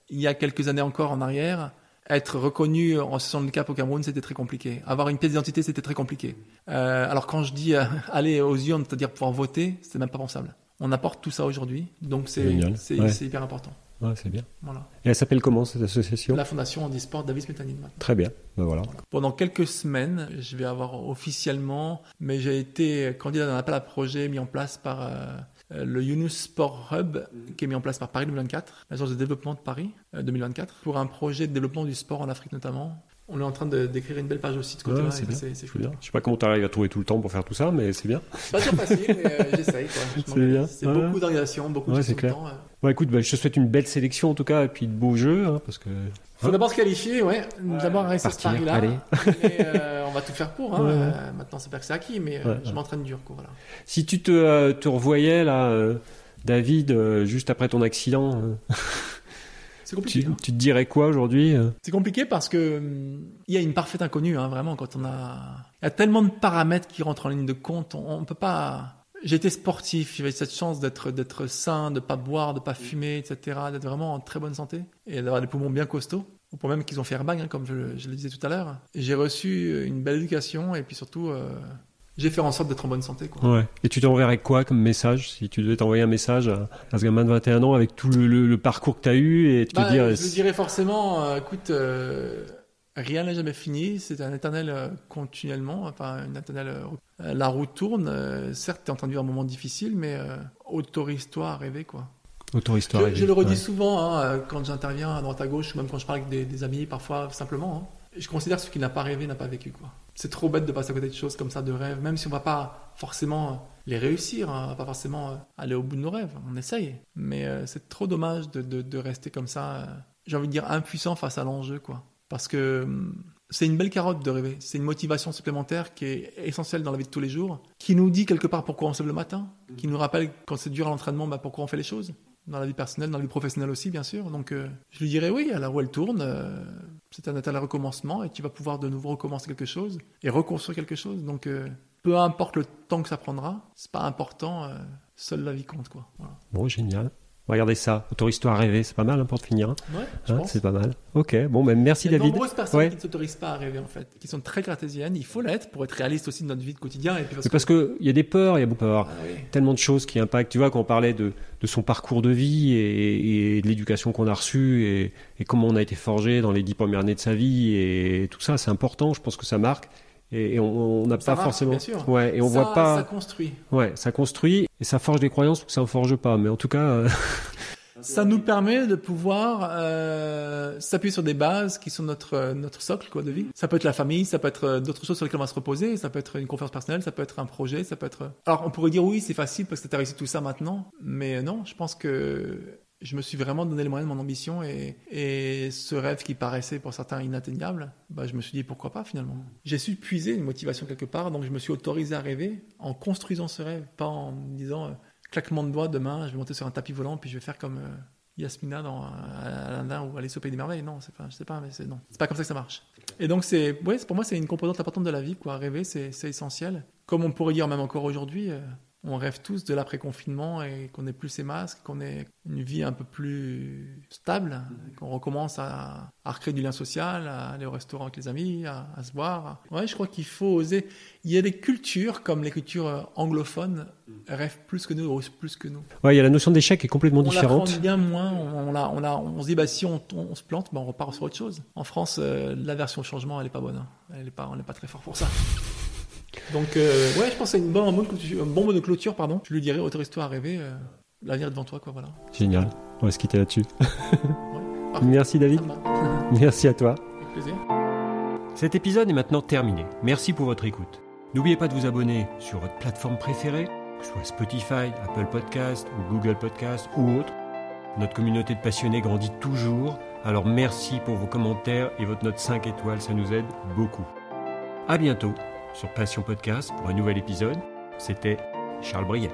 Speaker 2: il y a quelques années encore en arrière, être reconnu en situation de handicap au Cameroun, c'était très compliqué. Avoir une pièce d'identité, c'était très compliqué. Alors quand je dis aller aux urnes, c'est-à-dire pouvoir voter, c'est même pas pensable. On apporte tout ça aujourd'hui, donc c'est
Speaker 4: Ouais.
Speaker 2: hyper important.
Speaker 4: Ouais, c'est bien.
Speaker 2: Voilà.
Speaker 4: Et elle s'appelle comment cette association?
Speaker 2: La fondation Handisport Davis Métanine.
Speaker 4: Très bien. Ben voilà.
Speaker 2: Pendant quelques semaines, je vais avoir officiellement, mais j'ai été candidat d'un appel à projet mis en place par euh, euh, le Yunus Sport Hub, qui est mis en place par Paris 2024, l'agence de développement de Paris euh, 2024, pour un projet de développement du sport en Afrique notamment. On est en train de- d'écrire une belle page aussi de ce côté-là.
Speaker 4: Ouais, c'est
Speaker 2: et
Speaker 4: bien. Je sais pas comment tu arrives à trouver tout le temps pour faire tout ça, mais c'est bien.
Speaker 2: C'est pas toujours facile, mais euh, j'essaye.
Speaker 4: C'est bien.
Speaker 2: C'est
Speaker 4: Ouais.
Speaker 2: beaucoup d'organisation, beaucoup de
Speaker 4: Ouais,
Speaker 2: de
Speaker 4: clair.
Speaker 2: temps, euh.
Speaker 4: Bon, écoute, ben, je te souhaite une belle sélection en tout cas, et puis de beaux jeux, hein, parce que.
Speaker 2: faut
Speaker 4: Hein
Speaker 2: d'abord se qualifier, ouais. D'abord rester ce
Speaker 4: Partir,
Speaker 2: pari-là. euh, on va tout faire pour. Hein.
Speaker 4: Ouais, ouais.
Speaker 2: Euh, maintenant, c'est pas que c'est acquis, mais euh,
Speaker 4: Ouais,
Speaker 2: je m'entraîne dur. Quoi, voilà.
Speaker 4: Si tu te, euh, te revoyais là, euh, David, euh, juste après ton accident, euh,
Speaker 2: C'est compliqué.
Speaker 4: tu,
Speaker 2: hein.
Speaker 4: tu te dirais quoi aujourd'hui euh
Speaker 2: C'est compliqué parce que hum, il y a une parfaite inconnue, hein, vraiment, quand on a. Il y a tellement de paramètres qui rentrent en ligne de compte, on, on peut pas. J'ai été sportif, j'avais cette chance d'être d'être sain, de pas boire, de pas fumer, etc., d'être vraiment en très bonne santé et d'avoir des poumons bien costauds. au point même qu'ils ont fait airbag, hein, comme je, je, le disais tout à l'heure. J'ai reçu une belle éducation et puis surtout, euh, j'ai fait en sorte d'être en bonne santé. Quoi.
Speaker 4: Ouais. Et tu t'enverrais quoi comme message si tu devais t'envoyer un message à, à ce gamin de 21 ans avec tout le, le, le parcours que tu as eu et te
Speaker 2: bah,
Speaker 4: dire.
Speaker 2: Je lui dirais forcément, euh, écoute, euh, rien n'est jamais fini, c'est un éternel euh, continuellement, enfin une éternelle. la route tourne. certes, tu es en train de vivre un moment difficile, mais autorise-toi à rêver, quoi.
Speaker 4: Autorise-toi à rêver.
Speaker 2: Je, le redis
Speaker 4: ouais.
Speaker 2: souvent hein, quand j'interviens à droite à gauche, même quand je parle avec des, des amis, parfois simplement. Hein. Je considère que celui qui n'a pas rêvé n'a pas vécu, quoi. C'est trop bête de passer à côté de choses comme ça, de rêves, même si on va pas forcément les réussir, hein, on va pas forcément aller au bout de nos rêves, on essaye. Mais euh, c'est trop dommage de, de, rester comme ça, euh, j'ai envie de dire impuissant face à l'enjeu, quoi. Parce que hum, c'est une belle carotte de rêver, c'est une motivation supplémentaire qui est essentielle dans la vie de tous les jours, qui nous dit quelque part pourquoi on se lève le matin, qui nous rappelle quand c'est dur à l'entraînement, bah, pourquoi on fait les choses dans la vie personnelle, dans la vie professionnelle aussi, bien sûr. Donc, euh, je lui dirais oui, à la roue elle tourne, euh, c'est un état de recommencement et tu vas pouvoir de nouveau recommencer quelque chose et reconstruire quelque chose. Donc, euh, peu importe le temps que ça prendra, c'est pas important, seule la vie compte, quoi.
Speaker 4: Bon, génial. Regardez ça, autorise-toi à rêver, c'est pas mal hein, pour te finir.
Speaker 2: Ouais, je
Speaker 4: Hein,
Speaker 2: pense.
Speaker 4: c'est pas mal. Ok, bon, ben merci
Speaker 2: Il y a de
Speaker 4: David.
Speaker 2: nombreuses personnes
Speaker 4: Ouais.
Speaker 2: qui ne s'autorisent pas à rêver, en fait, qui sont très cartésiennes. Il faut l'être pour être réaliste aussi de notre vie de quotidien. Et puis parce
Speaker 4: parce qu'il y a des peurs, il y a beaucoup de peurs.
Speaker 2: Ah oui.
Speaker 4: tellement de choses qui impactent. Tu vois, quand on parlait de, de son parcours de vie et, et de l'éducation qu'on a reçue et, et comment on a été forgé dans les dix premières années de sa vie et tout ça, c'est important. Je pense que ça marque. Et, et on on n'a pas forcément.
Speaker 2: bien sûr.
Speaker 4: Ouais, et on
Speaker 2: ça,
Speaker 4: voit pas.
Speaker 2: Ça construit.
Speaker 4: Ouais, ça construit et ça forge des croyances ou que ça en forge pas. Mais en tout cas, euh,
Speaker 2: Ça nous permet de pouvoir euh, s'appuyer sur des bases qui sont notre euh, notre socle quoi de vie. Ça peut être la famille, ça peut être euh, d'autres choses sur lesquelles on va se reposer, ça peut être une confiance personnelle, ça peut être un projet, ça peut être. Alors on pourrait dire oui c'est facile parce que tu as réussi tout ça maintenant, mais non, je pense que je me suis vraiment donné les moyens de mon ambition et, ce rêve qui paraissait pour certains inatteignable, bah, je me suis dit pourquoi pas finalement. J'ai su puiser une motivation quelque part, donc je me suis autorisé à rêver en construisant ce rêve, pas en me disant euh, claquement de doigts demain, je vais monter sur un tapis volant puis je vais faire comme euh, Yasmina dans euh, Aladdin ou Alice au pays des merveilles. Non, c'est pas, sais pas, mais c'est non, pas comme ça que ça marche. Et donc c'est, ouais, pour moi c'est une composante importante de la vie, quoi. Rêver, c'est, essentiel. Comme on pourrait dire même encore aujourd'hui, on rêve tous de l'après-confinement et qu'on ait plus ces masques, qu'on ait une vie un peu plus stable, qu'on recommence à, à recréer du lien social, à aller au restaurant avec les amis, à, à se voir. Ouais, je crois qu'il faut oser. Il y a des cultures comme les cultures euh, anglophones rêvent plus que nous, osent plus que nous.
Speaker 4: ouais, il y a la notion d'échec qui est complètement
Speaker 2: On
Speaker 4: différente.
Speaker 2: l'apprend bien moins. On, on, la- on, la- on se dit, bah, si on, on se plante, bah, on repart sur autre chose. En France, euh, l'aversion au changement, elle est pas bonne. hein. Elle est pas, on n'est pas très fort pour ça. Donc, euh, ouais, je pense que c'est une bonne, un bon, mot de clôture, pardon. Je lui dirais, autorise-toi à rêver. euh, L'avenir est devant toi, quoi, voilà.
Speaker 4: Génial. On va se quitter là-dessus. Merci David. Merci à toi.
Speaker 2: Avec plaisir.
Speaker 4: Cet épisode est maintenant terminé. Merci pour votre écoute. N'oubliez pas de vous abonner sur votre plateforme préférée, que ce soit Spotify, Apple Podcast ou Google Podcast ou autre. Notre communauté de passionnés grandit toujours, alors merci pour vos commentaires et votre note 5 étoiles, ça nous aide beaucoup. À bientôt sur Passion Podcast pour un nouvel épisode. C'était Charles Briet.